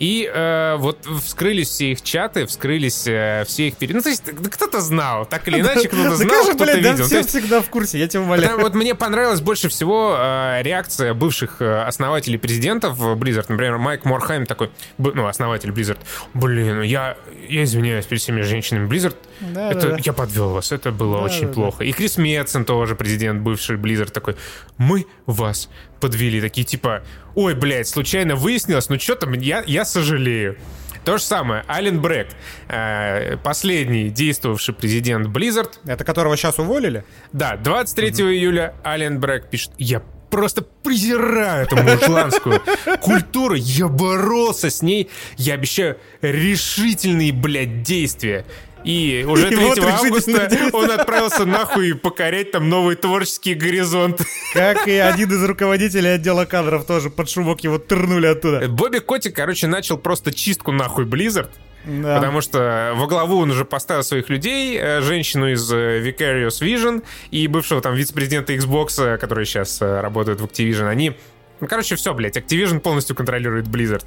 A: И э, вот вскрылись все их чаты, вскрылись э, все их перед... Ну, то есть да кто-то знал, так или иначе, кто-то
B: Да,
A: знал, кто-то
B: да
A: видел.
B: Все всегда в курсе, я тебя умоляю.
A: Вот мне понравилась больше всего э, реакция бывших э, основателей президентов Blizzard. Например, Майк Морхайм такой, ну, основатель Blizzard. Блин, я, я извиняюсь перед всеми женщинами Blizzard.
B: Да,
A: это
B: да, да.
A: я подвел вас, это было
B: Да,
A: очень
B: да,
A: плохо. И Крис Метсон тоже президент бывший Blizzard такой, мы вас подвели. Такие типа, ой, блядь, случайно выяснилось, ну что там, я, я сожалею. То же самое, Ален Брэк, э, последний действовавший президент Blizzard,
B: Это которого сейчас уволили?
A: да, 23 июля Ален Брэк пишет, я просто презираю эту мужланскую культуру, я боролся с ней, я обещаю решительные, блядь, действия. И уже
B: И
A: 3
B: вот решительные
A: августа он отправился нахуй покорять там новые творческие горизонты.
B: Как и один из руководителей отдела кадров тоже под шумок его тырнули оттуда.
A: Бобби Котик, короче, начал просто чистку нахуй Blizzard.
B: Да.
A: Потому что во главу он уже поставил своих людей, э, женщину из э, Vicarious Vision и бывшего там вице-президента Xbox, э, который сейчас работает в Activision. Они ну, короче, все, блядь, Activision полностью контролирует Blizzard.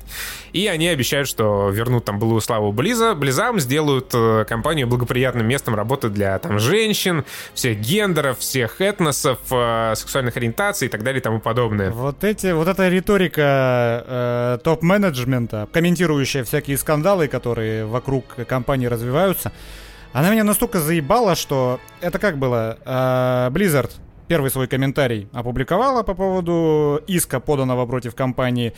A: И они обещают, что вернут там былую славу Близа, Близам, сделают э, компанию благоприятным местом работы для там женщин, всех гендеров, всех этносов, э, сексуальных ориентаций и так далее и тому подобное.
B: Вот эти, вот эта риторика э, топ-менеджмента, комментирующая всякие скандалы, которые вокруг компании развиваются, она меня настолько заебала, что это как было? Э, Blizzard первый свой комментарий опубликовала по поводу иска, поданного против компании.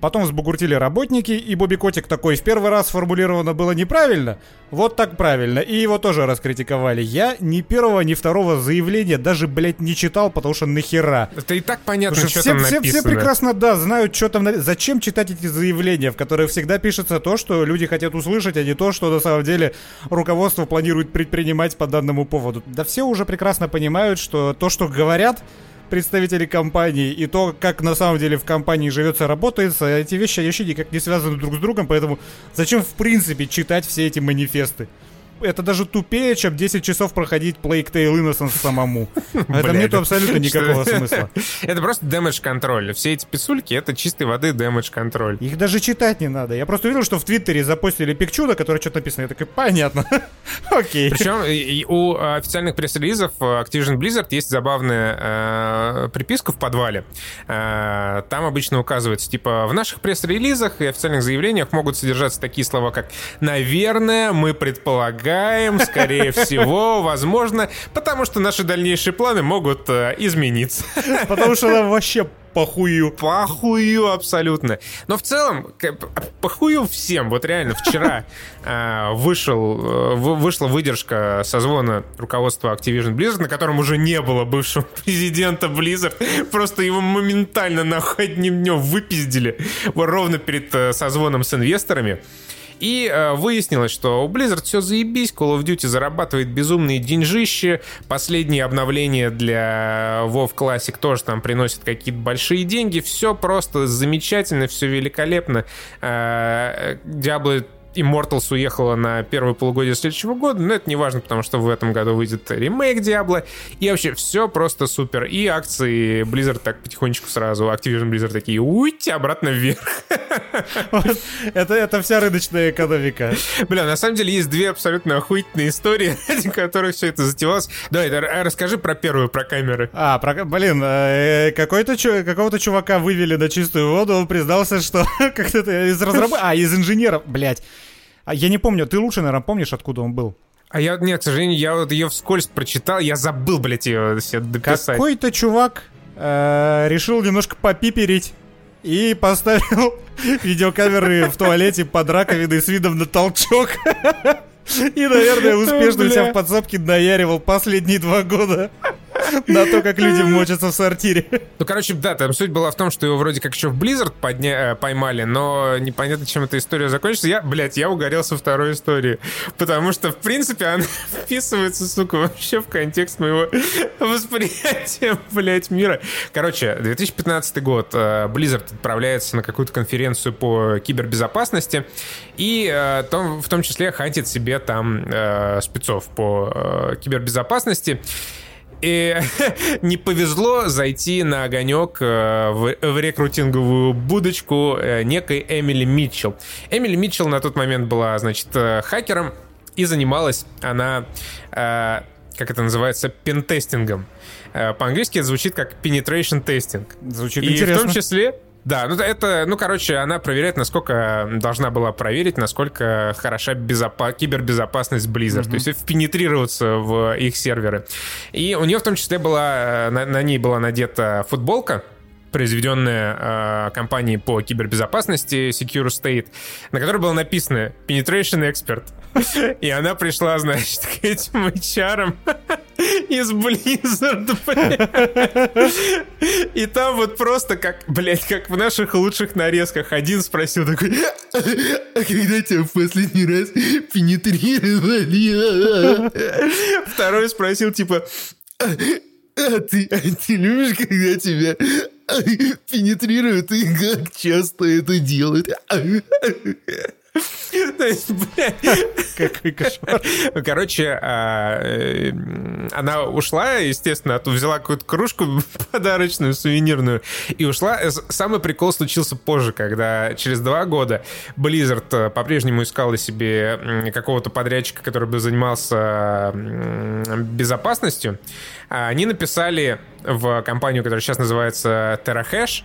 B: Потом взбугуртили работники, и Бобби Котик такой в первый раз сформулировано было неправильно, вот так правильно, и его тоже раскритиковали. Я ни первого, ни второго заявления даже, блядь, не читал, потому что нахера.
A: Это и так понятно,
B: Потому
A: что
B: что все,
A: там
B: все,
A: написано.
B: все прекрасно, да, знают, что там... на- Зачем читать эти заявления, в которых всегда пишется то, что люди хотят услышать, а не то, что на самом деле руководство планирует предпринимать по данному поводу. Да все уже прекрасно понимают, что то, что говорят представители компании, и то, как на самом деле в компании живется, работается, эти вещи вообще никак не связаны друг с другом, поэтому зачем в принципе читать все эти манифесты? Это даже тупее, чем 10 часов проходить Plague Tale Innocence самому.
A: Бля,
B: нету
A: это-
B: абсолютно никакого смысла.
A: Это просто damage контроль. Все эти писульки это чистой воды damage контроль.
B: Их даже читать не надо. Я просто увидел, что в Твиттере запостили пикчуда, который что-то написано. Я такой, понятно. Окей.
A: Причем у официальных пресс-релизов э, Activision Blizzard есть забавная э, приписка в подвале. Э, там обычно указывается, типа, в наших пресс-релизах и официальных заявлениях могут содержаться такие слова, как «наверное», «мы предполагаем», «скорее всего», «возможно», потому что наши дальнейшие планы могут э, измениться.
B: Потому что нам вообще похую.
A: Похую абсолютно. Но в целом, к- похую всем. Вот реально, вчера э, вышел, э, вы- вышла выдержка созвона руководства Activision Blizzard, на котором уже не было бывшего президента Blizzard. Просто его моментально нахуй одним днем выпиздили. Ровно перед э, созвоном с инвесторами. И э, выяснилось, что у Blizzard все заебись, Call of Duty зарабатывает безумные деньжищи, последние обновления для WoW Classic тоже там приносят какие-то большие деньги, все просто замечательно, все великолепно. Э, Diablo Immortals уехала на первое полугодие следующего года, но это не важно, потому что в этом году выйдет ремейк Diablo, и вообще все просто супер. И акции Blizzard так потихонечку сразу, Activision Blizzard такие, уйти обратно вверх.
B: Вот. Это, это вся рыночная экономика.
A: Бля, на самом деле есть две абсолютно охуительные истории, ради которых все это затевалось. Давай, да, р- расскажи про первую, про камеры.
B: А, про, блин, э, какой-то чу- какого-то чувака вывели на чистую воду, он признался, что как-то из разработки... А, из инженеров, блядь. А я не помню, ты лучше, наверное, помнишь, откуда он был?
A: А я, нет, к сожалению, я вот ее вскользь прочитал, я забыл, блядь, ее себе дописать.
B: Какой-то чувак э, решил немножко попиперить и поставил видеокамеры в туалете под раковиной с видом на толчок. И, наверное, успешно себя в подсобке наяривал последние два года на то, как люди мочатся в сортире.
A: Ну, короче, да, там суть была в том, что его вроде как еще в Blizzard подня... э, поймали, но непонятно, чем эта история закончится. Я, блядь, я угорел со второй истории. Потому что, в принципе, она вписывается, сука, вообще в контекст моего восприятия, блядь, мира. Короче, 2015 год. э, Blizzard отправляется на какую-то конференцию по кибербезопасности и э, в том числе хантит себе там спецов по кибербезопасности. И не повезло зайти на огонек э, в, в рекрутинговую будочку э, некой Эмили Митчелл. Эмили Митчелл на тот момент была, значит, э, хакером, и занималась она, э, как это называется, пентестингом. Э, По-английски это звучит как penetration testing.
B: Звучит
A: И
B: интересно.
A: в том числе, да, ну это, ну короче, она проверяет, насколько должна была проверить, насколько хороша безопа- кибербезопасность Blizzard, то есть впенетрироваться в их серверы. И у нее в том числе была, э, на, на ней была надета футболка, произведенная э, компанией по кибербезопасности Secure State, на которой было написано Penetration Expert. И она пришла, значит, к этим HR из Blizzard, блядь. И там вот просто как, блядь, как в наших лучших нарезках. Один спросил такой, а когда тебя в последний раз пенетрировали? Второй спросил, типа, а ты, а ты любишь, когда тебя пенетрируют, и как часто это делают? То есть, блядь,
B: Какой кошмар.
A: Короче, а, э, она ушла, естественно, оттуда взяла какую-то кружку подарочную, сувенирную, и ушла. С- Самый прикол случился позже, когда через два года Blizzard э, по-прежнему искала себе какого-то подрядчика, который бы занимался безопасностью. А Они написали в компанию, которая сейчас называется TerraHash,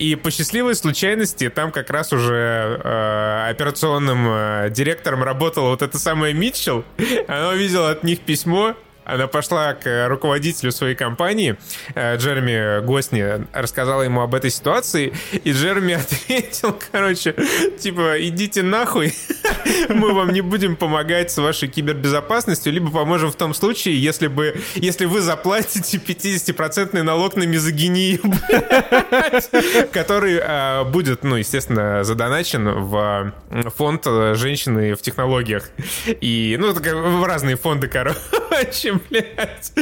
A: и по счастливой случайности там как раз уже э, операционным э, директором работала вот эта самая Митчелл. Она увидела от них письмо, она пошла к руководителю своей компании, э, Джереми Госни, рассказала ему об этой ситуации, и Джереми ответил, короче, типа, идите нахуй, мы вам не будем помогать с вашей кибербезопасностью, либо поможем в том случае, если бы, если вы заплатите 50% налог на мизогинию, который э, будет, ну, естественно, задоначен в э, фонд э, женщины в технологиях. И, ну, в разные фонды, короче, блядь.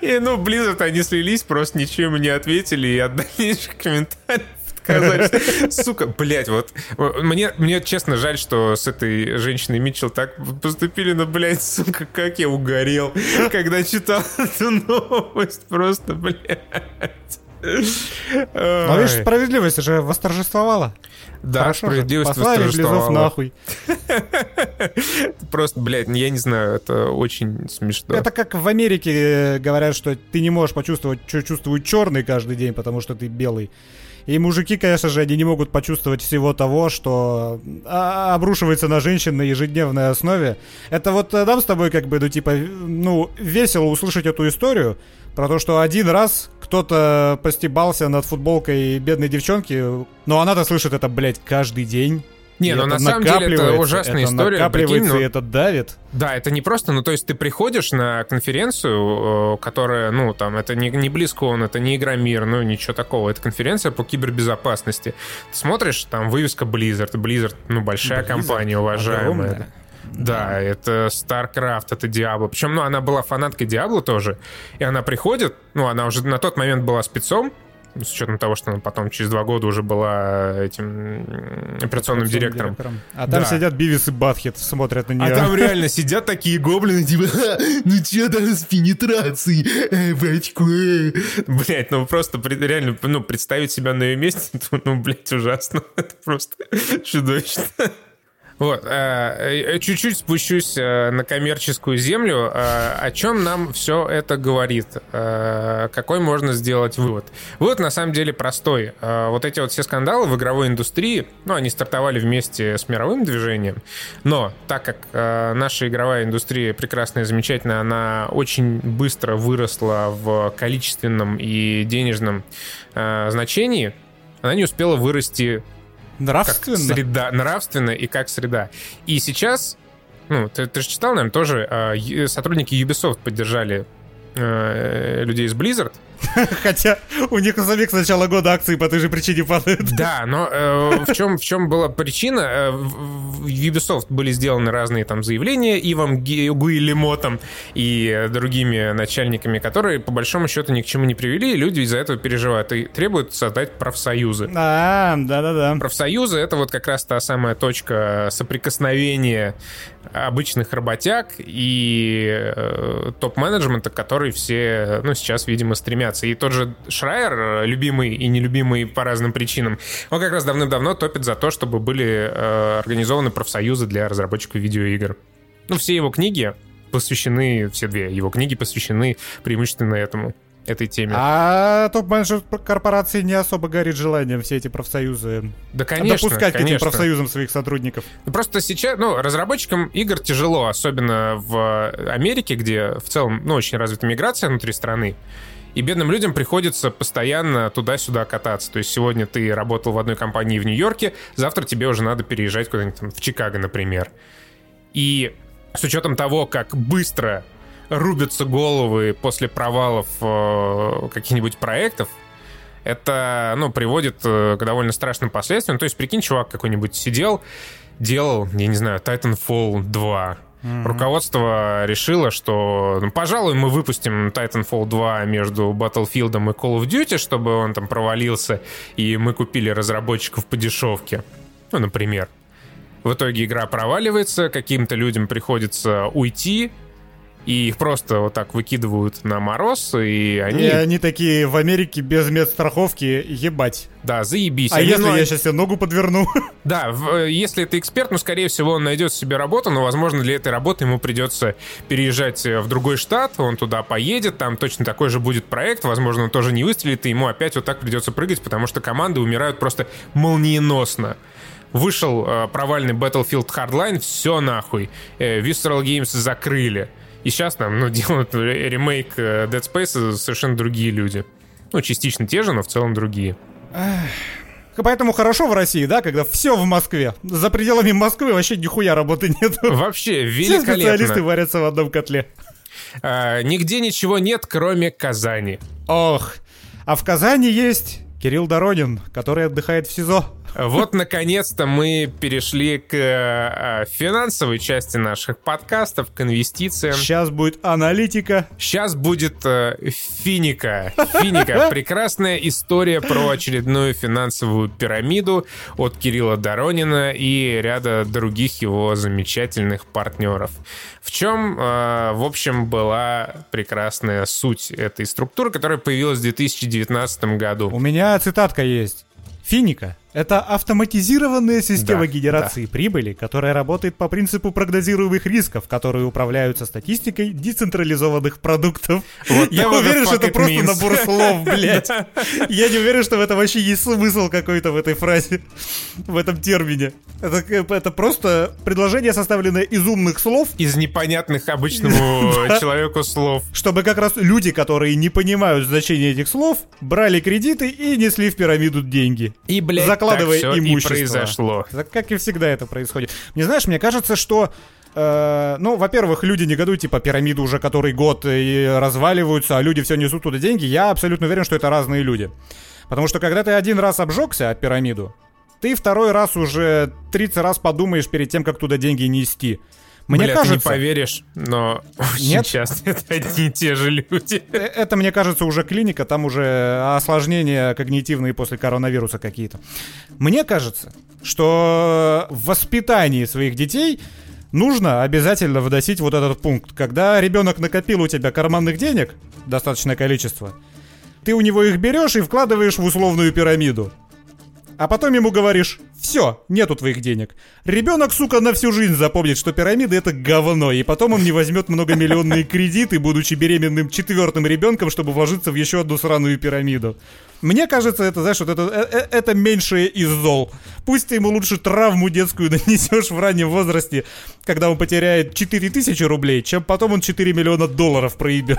A: И, ну, Blizzard, они слились, просто ничего ему не ответили и от дальнейших комментариев сказать. Сука, блядь, вот мне, мне честно жаль, что с этой женщиной Митчелл так поступили, но, блядь, сука, как я угорел, когда читал эту новость. Просто, блядь.
B: Но видишь, справедливость же восторжествовала.
A: Да,
B: Хорошо же.
A: справедливость
B: Послали Близов нахуй.
A: Просто, блядь, я не знаю, это очень смешно.
B: Это как в Америке э, говорят, что ты не можешь почувствовать, что чувствует черный каждый день, потому что ты белый. И мужики, конечно же, они не могут почувствовать всего того, что а, обрушивается на женщин на ежедневной основе. Это вот э, нам с тобой как бы, ну, типа, ну, весело услышать эту историю про то, что один раз кто-то постебался над футболкой бедной девчонки, но она-то слышит это, блядь, каждый день.
A: Не, ну на самом деле это ужасная
B: это
A: история.
B: накапливается,
A: прикинь, ну,
B: и это давит.
A: Да, это не просто, ну то есть ты приходишь на конференцию, э, которая, ну там, это не, не BlizzCon, это не Игромир, ну ничего такого, это конференция по кибербезопасности. Ты смотришь, там вывеска Blizzard, Blizzard, ну большая
B: Blizzard
A: компания, уважаемая.
B: огромная.
A: Да, это StarCraft, это Diablo. Причем, ну, она была фанаткой Diablo тоже. И она приходит, ну, она уже на тот момент была спецом, с учетом того, что она потом через два года уже была этим м, операционным директором.
B: А там
A: Да.
B: сидят Бивис и Батхет, смотрят на нее.
A: А там реально сидят такие гоблины, типа, «Ха, ну чё там с пенетрацией, э, бачку, э». Блядь, ну просто реально, ну, представить себя на ее месте, ну, блядь, ужасно. Это просто чудовищно. Вот, э, э, чуть-чуть спущусь э, на коммерческую землю. О чем нам все это говорит? Какой можно сделать вывод? Вывод на самом деле простой. Вот эти вот все скандалы в игровой индустрии, ну, они стартовали вместе с мировым движением, но так как наша игровая индустрия прекрасная и замечательная, она очень быстро выросла в количественном и денежном значении, она не успела вырасти как
B: Нравственно.
A: среда, нравственно и как среда. И сейчас, ну, ты, ты же читал, наверное, тоже, ю- сотрудники Ubisoft поддержали э, людей из Blizzard.
B: Хотя у них у самих с начала года акции по той же причине падают.
A: Да, но э, в чем в чем была причина? Э, в, в Ubisoft были сделаны разные там заявления Ивом Гуилемотом и э, другими начальниками, которые по большому счету ни к чему не привели, и люди из-за этого переживают и требуют создать профсоюзы.
B: А, да-да-да.
A: Профсоюзы — это вот как раз та самая точка соприкосновения обычных работяг и э, топ-менеджмента, к которой все, ну, сейчас, видимо, стремятся. И тот же Шрайер, э, любимый и нелюбимый по разным причинам, он как раз давным-давно топит за то, чтобы были э, организованы профсоюзы для разработчиков видеоигр. Ну, все его книги посвящены, все две его книги посвящены преимущественно этому, этой теме.
B: А топ-менеджер корпорации не особо горит желанием все эти профсоюзы
A: да, конечно,
B: допускать к этим
A: конечно.
B: профсоюзам своих сотрудников.
A: Ну, Просто сейчас, ну, разработчикам игр тяжело, особенно в Америке, где в целом, ну, очень развита миграция внутри страны. И бедным людям приходится постоянно туда-сюда кататься. То есть сегодня ты работал в одной компании в Нью-Йорке, завтра тебе уже надо переезжать куда-нибудь там в Чикаго, например. И с учетом того, как быстро рубятся головы после провалов э, каких-нибудь проектов, это, ну, приводит э, к довольно страшным последствиям. То есть, прикинь, чувак какой-нибудь сидел, делал, я не знаю, Titanfall 2. Руководство решило, что, ну, пожалуй, мы выпустим Titanfall 2 между Battlefield и Call of Duty, чтобы он там провалился, и мы купили разработчиков по дешевке. Ну, например. В итоге игра проваливается, каким-то людям приходится уйти, и их просто вот так выкидывают на мороз, и они,
B: И они такие в Америке без медстраховки, ебать.
A: да, заебись.
B: А
A: Они,
B: если
A: ну,
B: я сейчас себе ногу подверну?
A: Да, в- э, если это эксперт, ну, скорее всего, он найдет себе работу, но, возможно, для этой работы ему придется переезжать э, в другой штат, он туда поедет, там точно такой же будет проект, возможно, он тоже не выстрелит, и ему опять вот так придется прыгать, потому что команды умирают просто молниеносно. Вышел э, провальный Battlefield Hardline, все нахуй. Э, Visceral Games закрыли. И сейчас там, ну, делают ре- ремейк э, Dead Space совершенно другие люди. Ну, частично те же, но в целом другие.
B: Поэтому хорошо в России, да, когда все в Москве. За пределами Москвы вообще нихуя работы нет.
A: Вообще,
B: Все специалисты
A: великолепно.
B: варятся в одном котле.
A: А, нигде ничего нет, кроме Казани.
B: Ох, а в Казани есть Кирилл Доронин, который отдыхает в СИЗО.
A: Вот, наконец-то, мы перешли к э, финансовой части наших подкастов, к инвестициям.
B: Сейчас будет аналитика.
A: Сейчас будет э, Финика. Финика. Прекрасная история про очередную финансовую пирамиду от Кирилла Доронина и ряда других его замечательных партнеров. В чем, э, в общем, была прекрасная суть этой структуры, которая появилась в 2019 году.
B: У меня цитатка есть. Финика — это автоматизированная система
A: Да,
B: генерации прибыли, которая работает по принципу прогнозируемых рисков, которые управляются статистикой децентрализованных продуктов.
A: Вот
B: Я уверен, что это просто
A: means.
B: набор слов, блядь. Я не уверен, что в этом вообще есть смысл какой-то в этой фразе, в этом термине. Это, это просто предложение, составленное из умных слов,
A: Из непонятных обычному человеку слов.
B: чтобы как раз люди, которые не понимают значения этих слов, брали кредиты и несли в пирамиду деньги.
A: И, блядь,
B: закладывая
A: так всё и
B: имущество.
A: произошло.
B: Так как и всегда это происходит. Мне знаешь, мне кажется, что э, ну, во-первых, люди негодуют, типа, пирамиды уже который год и разваливаются, а люди все несут туда деньги. Я абсолютно уверен, что это разные люди. Потому что когда ты один раз обжегся о пирамиду, ты второй раз уже 30 раз подумаешь перед тем, как туда деньги нести. Мне
A: Бля, ты не
B: кажется,
A: поверишь, но
B: Нет?
A: часто это одни и те же люди.
B: э, это, мне кажется, уже клиника, там уже осложнения когнитивные после коронавируса какие-то. Мне кажется, что в воспитании своих детей нужно обязательно вносить вот этот пункт. Когда ребенок накопил у тебя карманных денег, достаточное количество, ты у него их берешь и вкладываешь в условную пирамиду. А потом ему говоришь, Все, нету твоих денег. Ребенок, сука, на всю жизнь запомнит, что пирамиды это говно, и потом он не возьмет многомиллионные кредиты, будучи беременным четвертым ребенком, чтобы вложиться в еще одну сраную пирамиду. Мне кажется, это, знаешь, вот это, это, это меньшее из зол. Пусть ты ему лучше травму детскую нанесешь в раннем возрасте, когда он потеряет 4000 рублей, чем потом он 4 миллиона долларов проебет.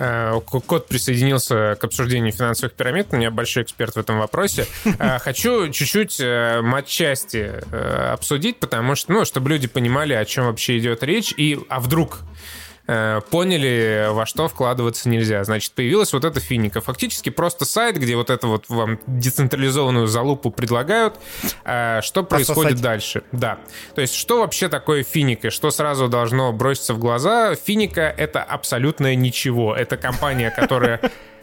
A: Э, кот присоединился к обсуждению финансовых пирамид. У меня большой эксперт в этом вопросе. Э, хочу чуть-чуть э, матчасти обсудить, потому что, ну, чтобы люди понимали, о чем вообще идет речь, и а вдруг Э, поняли, во что вкладываться нельзя. Значит, появилась вот эта финика. Фактически просто сайт, где вот это вот вам децентрализованную залупу предлагают. Э, что происходит Пососать. дальше? Да. То есть, что вообще такое финика? Что сразу должно броситься в глаза? Финика — это абсолютное ничего. Это компания, которая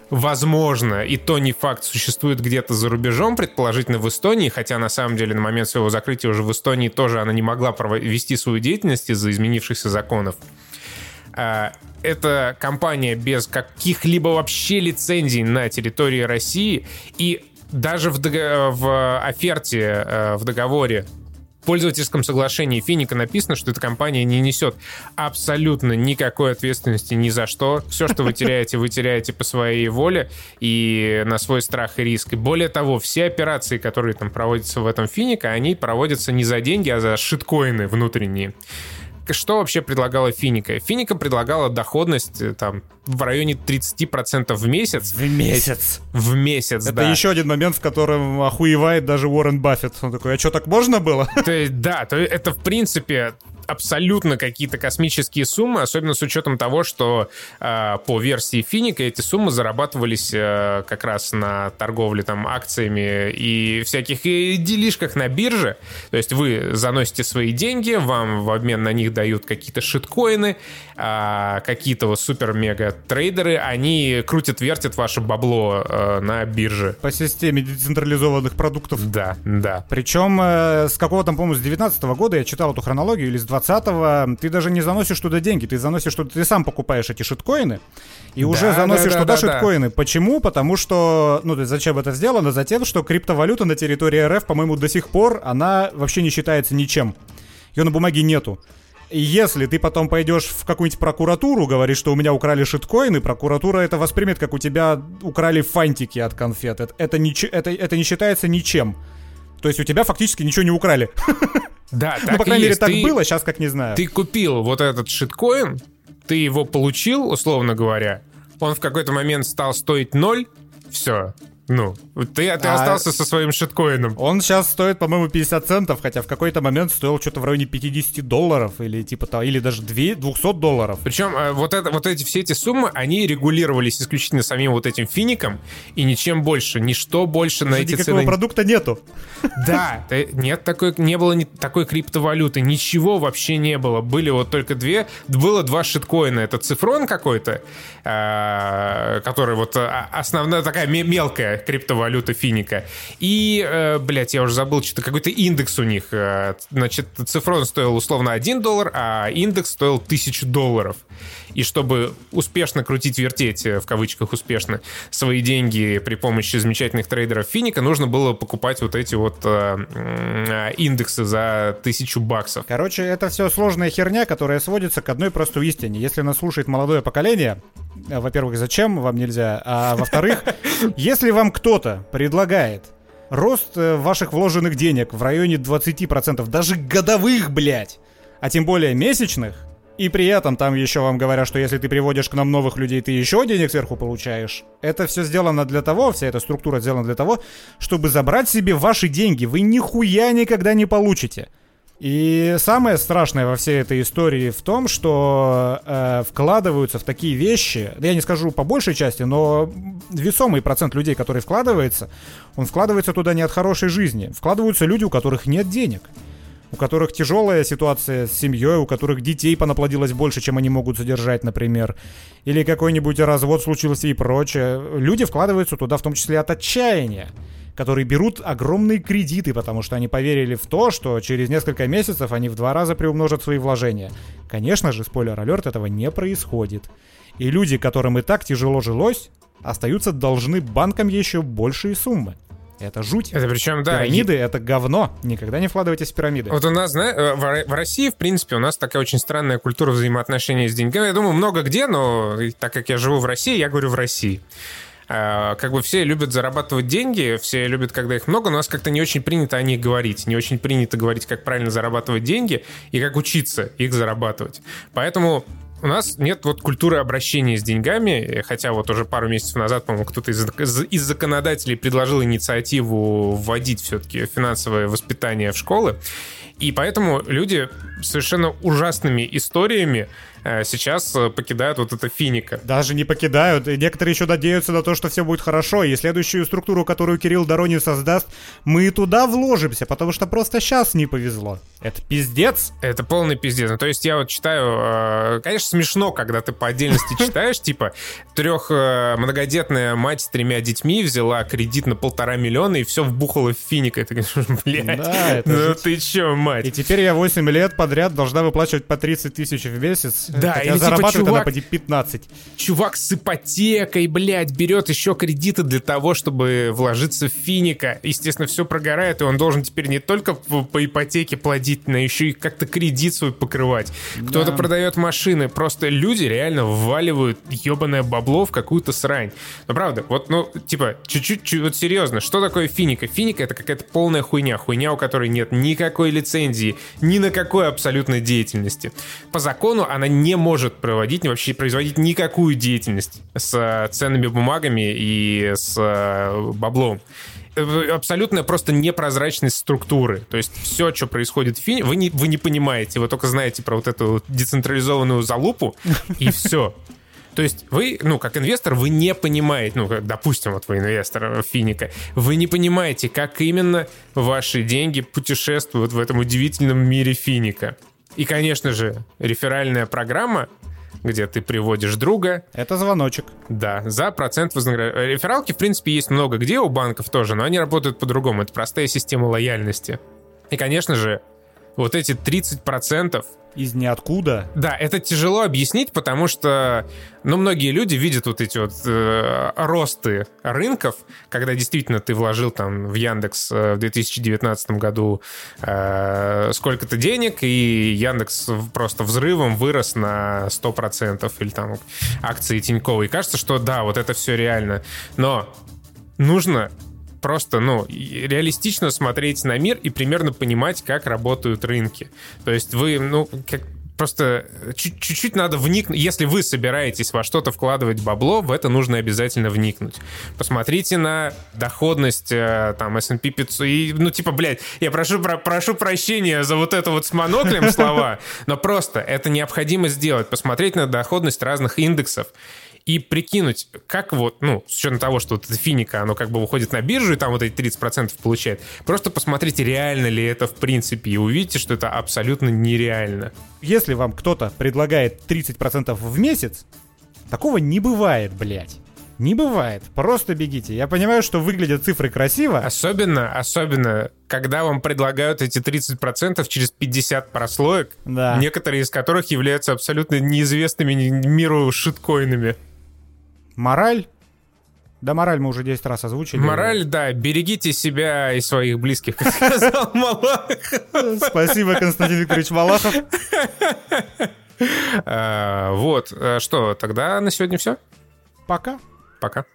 A: возможно, и то не факт, существует где-то за рубежом, предположительно в Эстонии, хотя на самом деле на момент своего закрытия уже в Эстонии тоже она не могла вести свою деятельность из-за изменившихся законов. А, это компания без каких-либо вообще лицензий на территории России. И даже в, в оферте, э, в договоре пользовательском соглашении Финика написано, что эта компания не несет абсолютно никакой ответственности ни за что. Все, что вы теряете, вы теряете по своей воле и на свой страх и риск. И более того, все операции, которые там проводятся в этом Финика, они проводятся не за деньги, а за шиткоины внутренние что вообще предлагала Финика? Финика предлагала доходность э, там в районе 30% в месяц.
B: В месяц.
A: В месяц,
B: Это
A: да.
B: еще один момент, в котором охуевает даже Уоррен Баффет. Он такой, а что, так можно было?
A: То есть, да, то это, в принципе, абсолютно какие-то космические суммы, особенно с учетом того, что э, по версии Финика эти суммы зарабатывались э, как раз на торговле там акциями и всяких и делишках на бирже. То есть вы заносите свои деньги, вам в обмен на них дают какие-то шиткоины, э, какие-то вот супер-мега трейдеры, они крутят-вертят ваше бабло э, на бирже.
B: По системе децентрализованных продуктов.
A: Да, да.
B: Причем э, с какого там, по-моему, с 19 года я читал эту хронологию, или с 20-го ты даже не заносишь туда деньги, ты заносишь туда, ты сам покупаешь эти шиткоины и да, уже заносишь да, да, туда да, шиткоины. Да. Почему? Потому что, ну, зачем это сделано? Затем, что криптовалюта на территории РФ, по-моему, до сих пор, она вообще не считается ничем. Ее на бумаге нету. И если ты потом пойдешь в какую-нибудь прокуратуру, говоришь, что у меня украли шиткоины, прокуратура это воспримет, как у тебя украли фантики от конфет. Это, это, не, это, это не считается ничем. То есть у тебя фактически ничего не украли.
A: Да,
B: так Ну, по крайней мере, так было, сейчас как не знаю.
A: Ты купил вот этот шиткоин, ты его получил, условно говоря, он в какой-то момент стал стоить ноль, все, ну, ты, ты а... остался со своим шиткоином.
B: Он сейчас стоит, по-моему, 50 центов, хотя в какой-то момент стоил что-то в районе 50 долларов или типа того, или даже 2, 200 долларов.
A: Причем э, вот, это, вот эти все эти суммы, они регулировались исключительно самим вот этим фиником и ничем больше, ничто больше на эти
B: цены. продукта нету.
A: Да, нет такой, не было ни, такой криптовалюты, ничего вообще не было. Были вот только две, было два шиткоина. Это цифрон какой-то, э, который вот а, основная такая мелкая криптовалюта Финика. И, э, блядь, я уже забыл, что-то какой-то индекс у них. Э, значит, цифрон стоил условно 1 доллар, а индекс стоил 1000 долларов. И чтобы успешно крутить, вертеть, э, в кавычках успешно, свои деньги при помощи замечательных трейдеров Финика, нужно было покупать вот эти вот э, э, индексы за тысячу баксов.
B: Короче, это все сложная херня, которая сводится к одной простой истине. Если нас слушает молодое поколение, э, во-первых, зачем вам нельзя, а во-вторых, если вам кто-то предлагает рост ваших вложенных денег в районе 20%, даже годовых, блядь, а тем более месячных, и при этом там еще вам говорят, что если ты приводишь к нам новых людей, ты еще денег сверху получаешь. Это все сделано для того, вся эта структура сделана для того, чтобы забрать себе ваши деньги. Вы нихуя никогда не получите. И самое страшное во всей этой истории в том, что э, вкладываются в такие вещи, я не скажу по большей части, но весомый процент людей, который вкладывается, он вкладывается туда не от хорошей жизни. Вкладываются люди, у которых нет денег у которых тяжелая ситуация с семьей, у которых детей понаплодилось больше, чем они могут содержать, например, или какой-нибудь развод случился и прочее. Люди вкладываются туда в том числе от отчаяния которые берут огромные кредиты, потому что они поверили в то, что через несколько месяцев они в два раза приумножат свои вложения. Конечно же, спойлер-алерт, этого не происходит. И люди, которым и так тяжело жилось, остаются должны банкам еще большие суммы. Это жуть.
A: Это причем, да.
B: Пирамиды — это говно. Никогда не вкладывайтесь в пирамиды.
A: Вот у нас, знаешь, э, в России, в принципе, у нас такая очень странная культура взаимоотношений с деньгами. Я думаю, много где, но так как я живу в России, я говорю в России. А, Как бы все любят зарабатывать деньги, все любят, когда их много, но у нас как-то не очень принято о них говорить. Не очень принято говорить, как правильно зарабатывать деньги и как учиться их зарабатывать. Поэтому у нас нет вот культуры обращения с деньгами, хотя вот уже пару месяцев назад, по-моему, кто-то из, из- законодателей предложил инициативу вводить все-таки финансовое воспитание в школы. И поэтому люди совершенно ужасными историями сейчас э, покидают вот это финика.
B: Даже не покидают. И некоторые еще надеются на то, что все будет хорошо. И следующую структуру, которую Кирилл Доронин создаст, мы и туда вложимся, потому что просто сейчас не повезло. Это пиздец.
A: Это полный пиздец. Ну, то есть я вот читаю... э, конечно, смешно, когда ты по отдельности читаешь, типа, трех э, многодетная мать с тремя детьми взяла кредит на полтора миллиона и все вбухала в финика. И ты говоришь, блядь,
B: Да, это
A: ну ты че,
B: И
A: мать?
B: теперь я 8 лет подряд должна выплачивать по 30 тысяч в месяц.
A: Да,
B: хотя
A: или типа
B: зарабатывает
A: чувак-
B: она поди 15.
A: Чувак с ипотекой, блядь, берет еще кредиты для того, чтобы вложиться в финика. Естественно, все прогорает, и он должен теперь не только по, по ипотеке платить, но еще и как-то кредит свой покрывать. Кто-то продает машины. Просто люди реально вваливают ебаное бабло в какую-то срань. Ну, правда, вот, ну, типа, чуть-чуть, чуть- вот серьезно, что такое финика? Финика — это какая-то полная хуйня. Хуйня, у которой нет никакой лицензии, ни на какой абсолютной деятельности. По закону она не может проводить, вообще производить никакую деятельность с э, ценными бумагами и с э, баблом. Э, Абсолютная просто непрозрачность структуры. То есть все, что происходит в Фине, вы не, вы не понимаете. Вы только знаете про вот эту децентрализованную залупу, и все. То есть вы, ну, как инвестор, вы не понимаете, ну, допустим, вот вы инвестор Финика, вы не понимаете, как именно ваши деньги путешествуют в этом удивительном мире Финика. И, конечно же, реферальная программа, где ты приводишь друга,
B: Это звоночек.
A: да, за процент вознаграждения. Рефералки, в принципе, есть много где, у банков тоже, но они работают по-другому. Это простая система лояльности. И, конечно же, вот эти 30%,
B: Из ниоткуда.
A: да, это тяжело объяснить, потому что, ну, многие люди видят вот эти вот э, росты рынков, когда действительно ты вложил там в Яндекс э, в 2019 году э, сколько-то денег, и Яндекс просто взрывом вырос на 100%, или там акции Тинькова. И кажется, что да, вот это все реально. Но нужно просто, ну, реалистично смотреть на мир и примерно понимать, как работают рынки. То есть вы, ну, как Просто чуть- чуть-чуть надо вникнуть. Если вы собираетесь во что-то вкладывать бабло, в это нужно обязательно вникнуть. Посмотрите на доходность э, там S&P 500. И, ну, типа, блядь, я прошу, про- прошу прощения за вот это вот с моноклем слова, но просто это необходимо сделать. Посмотреть на доходность разных индексов и прикинуть, как вот, ну, с учетом того, что вот эта финика, оно как бы выходит на биржу, и там вот эти 30% получает, просто посмотрите, реально ли это в принципе, и увидите, что это абсолютно нереально.
B: Если вам кто-то предлагает 30% в месяц, такого не бывает, блядь. Не бывает. Просто бегите. Я понимаю, что выглядят цифры красиво.
A: Особенно, особенно, когда вам предлагают эти 30% через 50 прослоек,
B: Да.
A: некоторые из которых являются абсолютно неизвестными миру шиткоинами.
B: Мораль? Да, мораль мы уже 10 раз озвучили.
A: Мораль, да, берегите себя и своих близких, как сказал Малах.
B: Спасибо, Константин Викторович Малахов.
A: А, Вот, а что, тогда на сегодня все?
B: Пока.
A: Пока.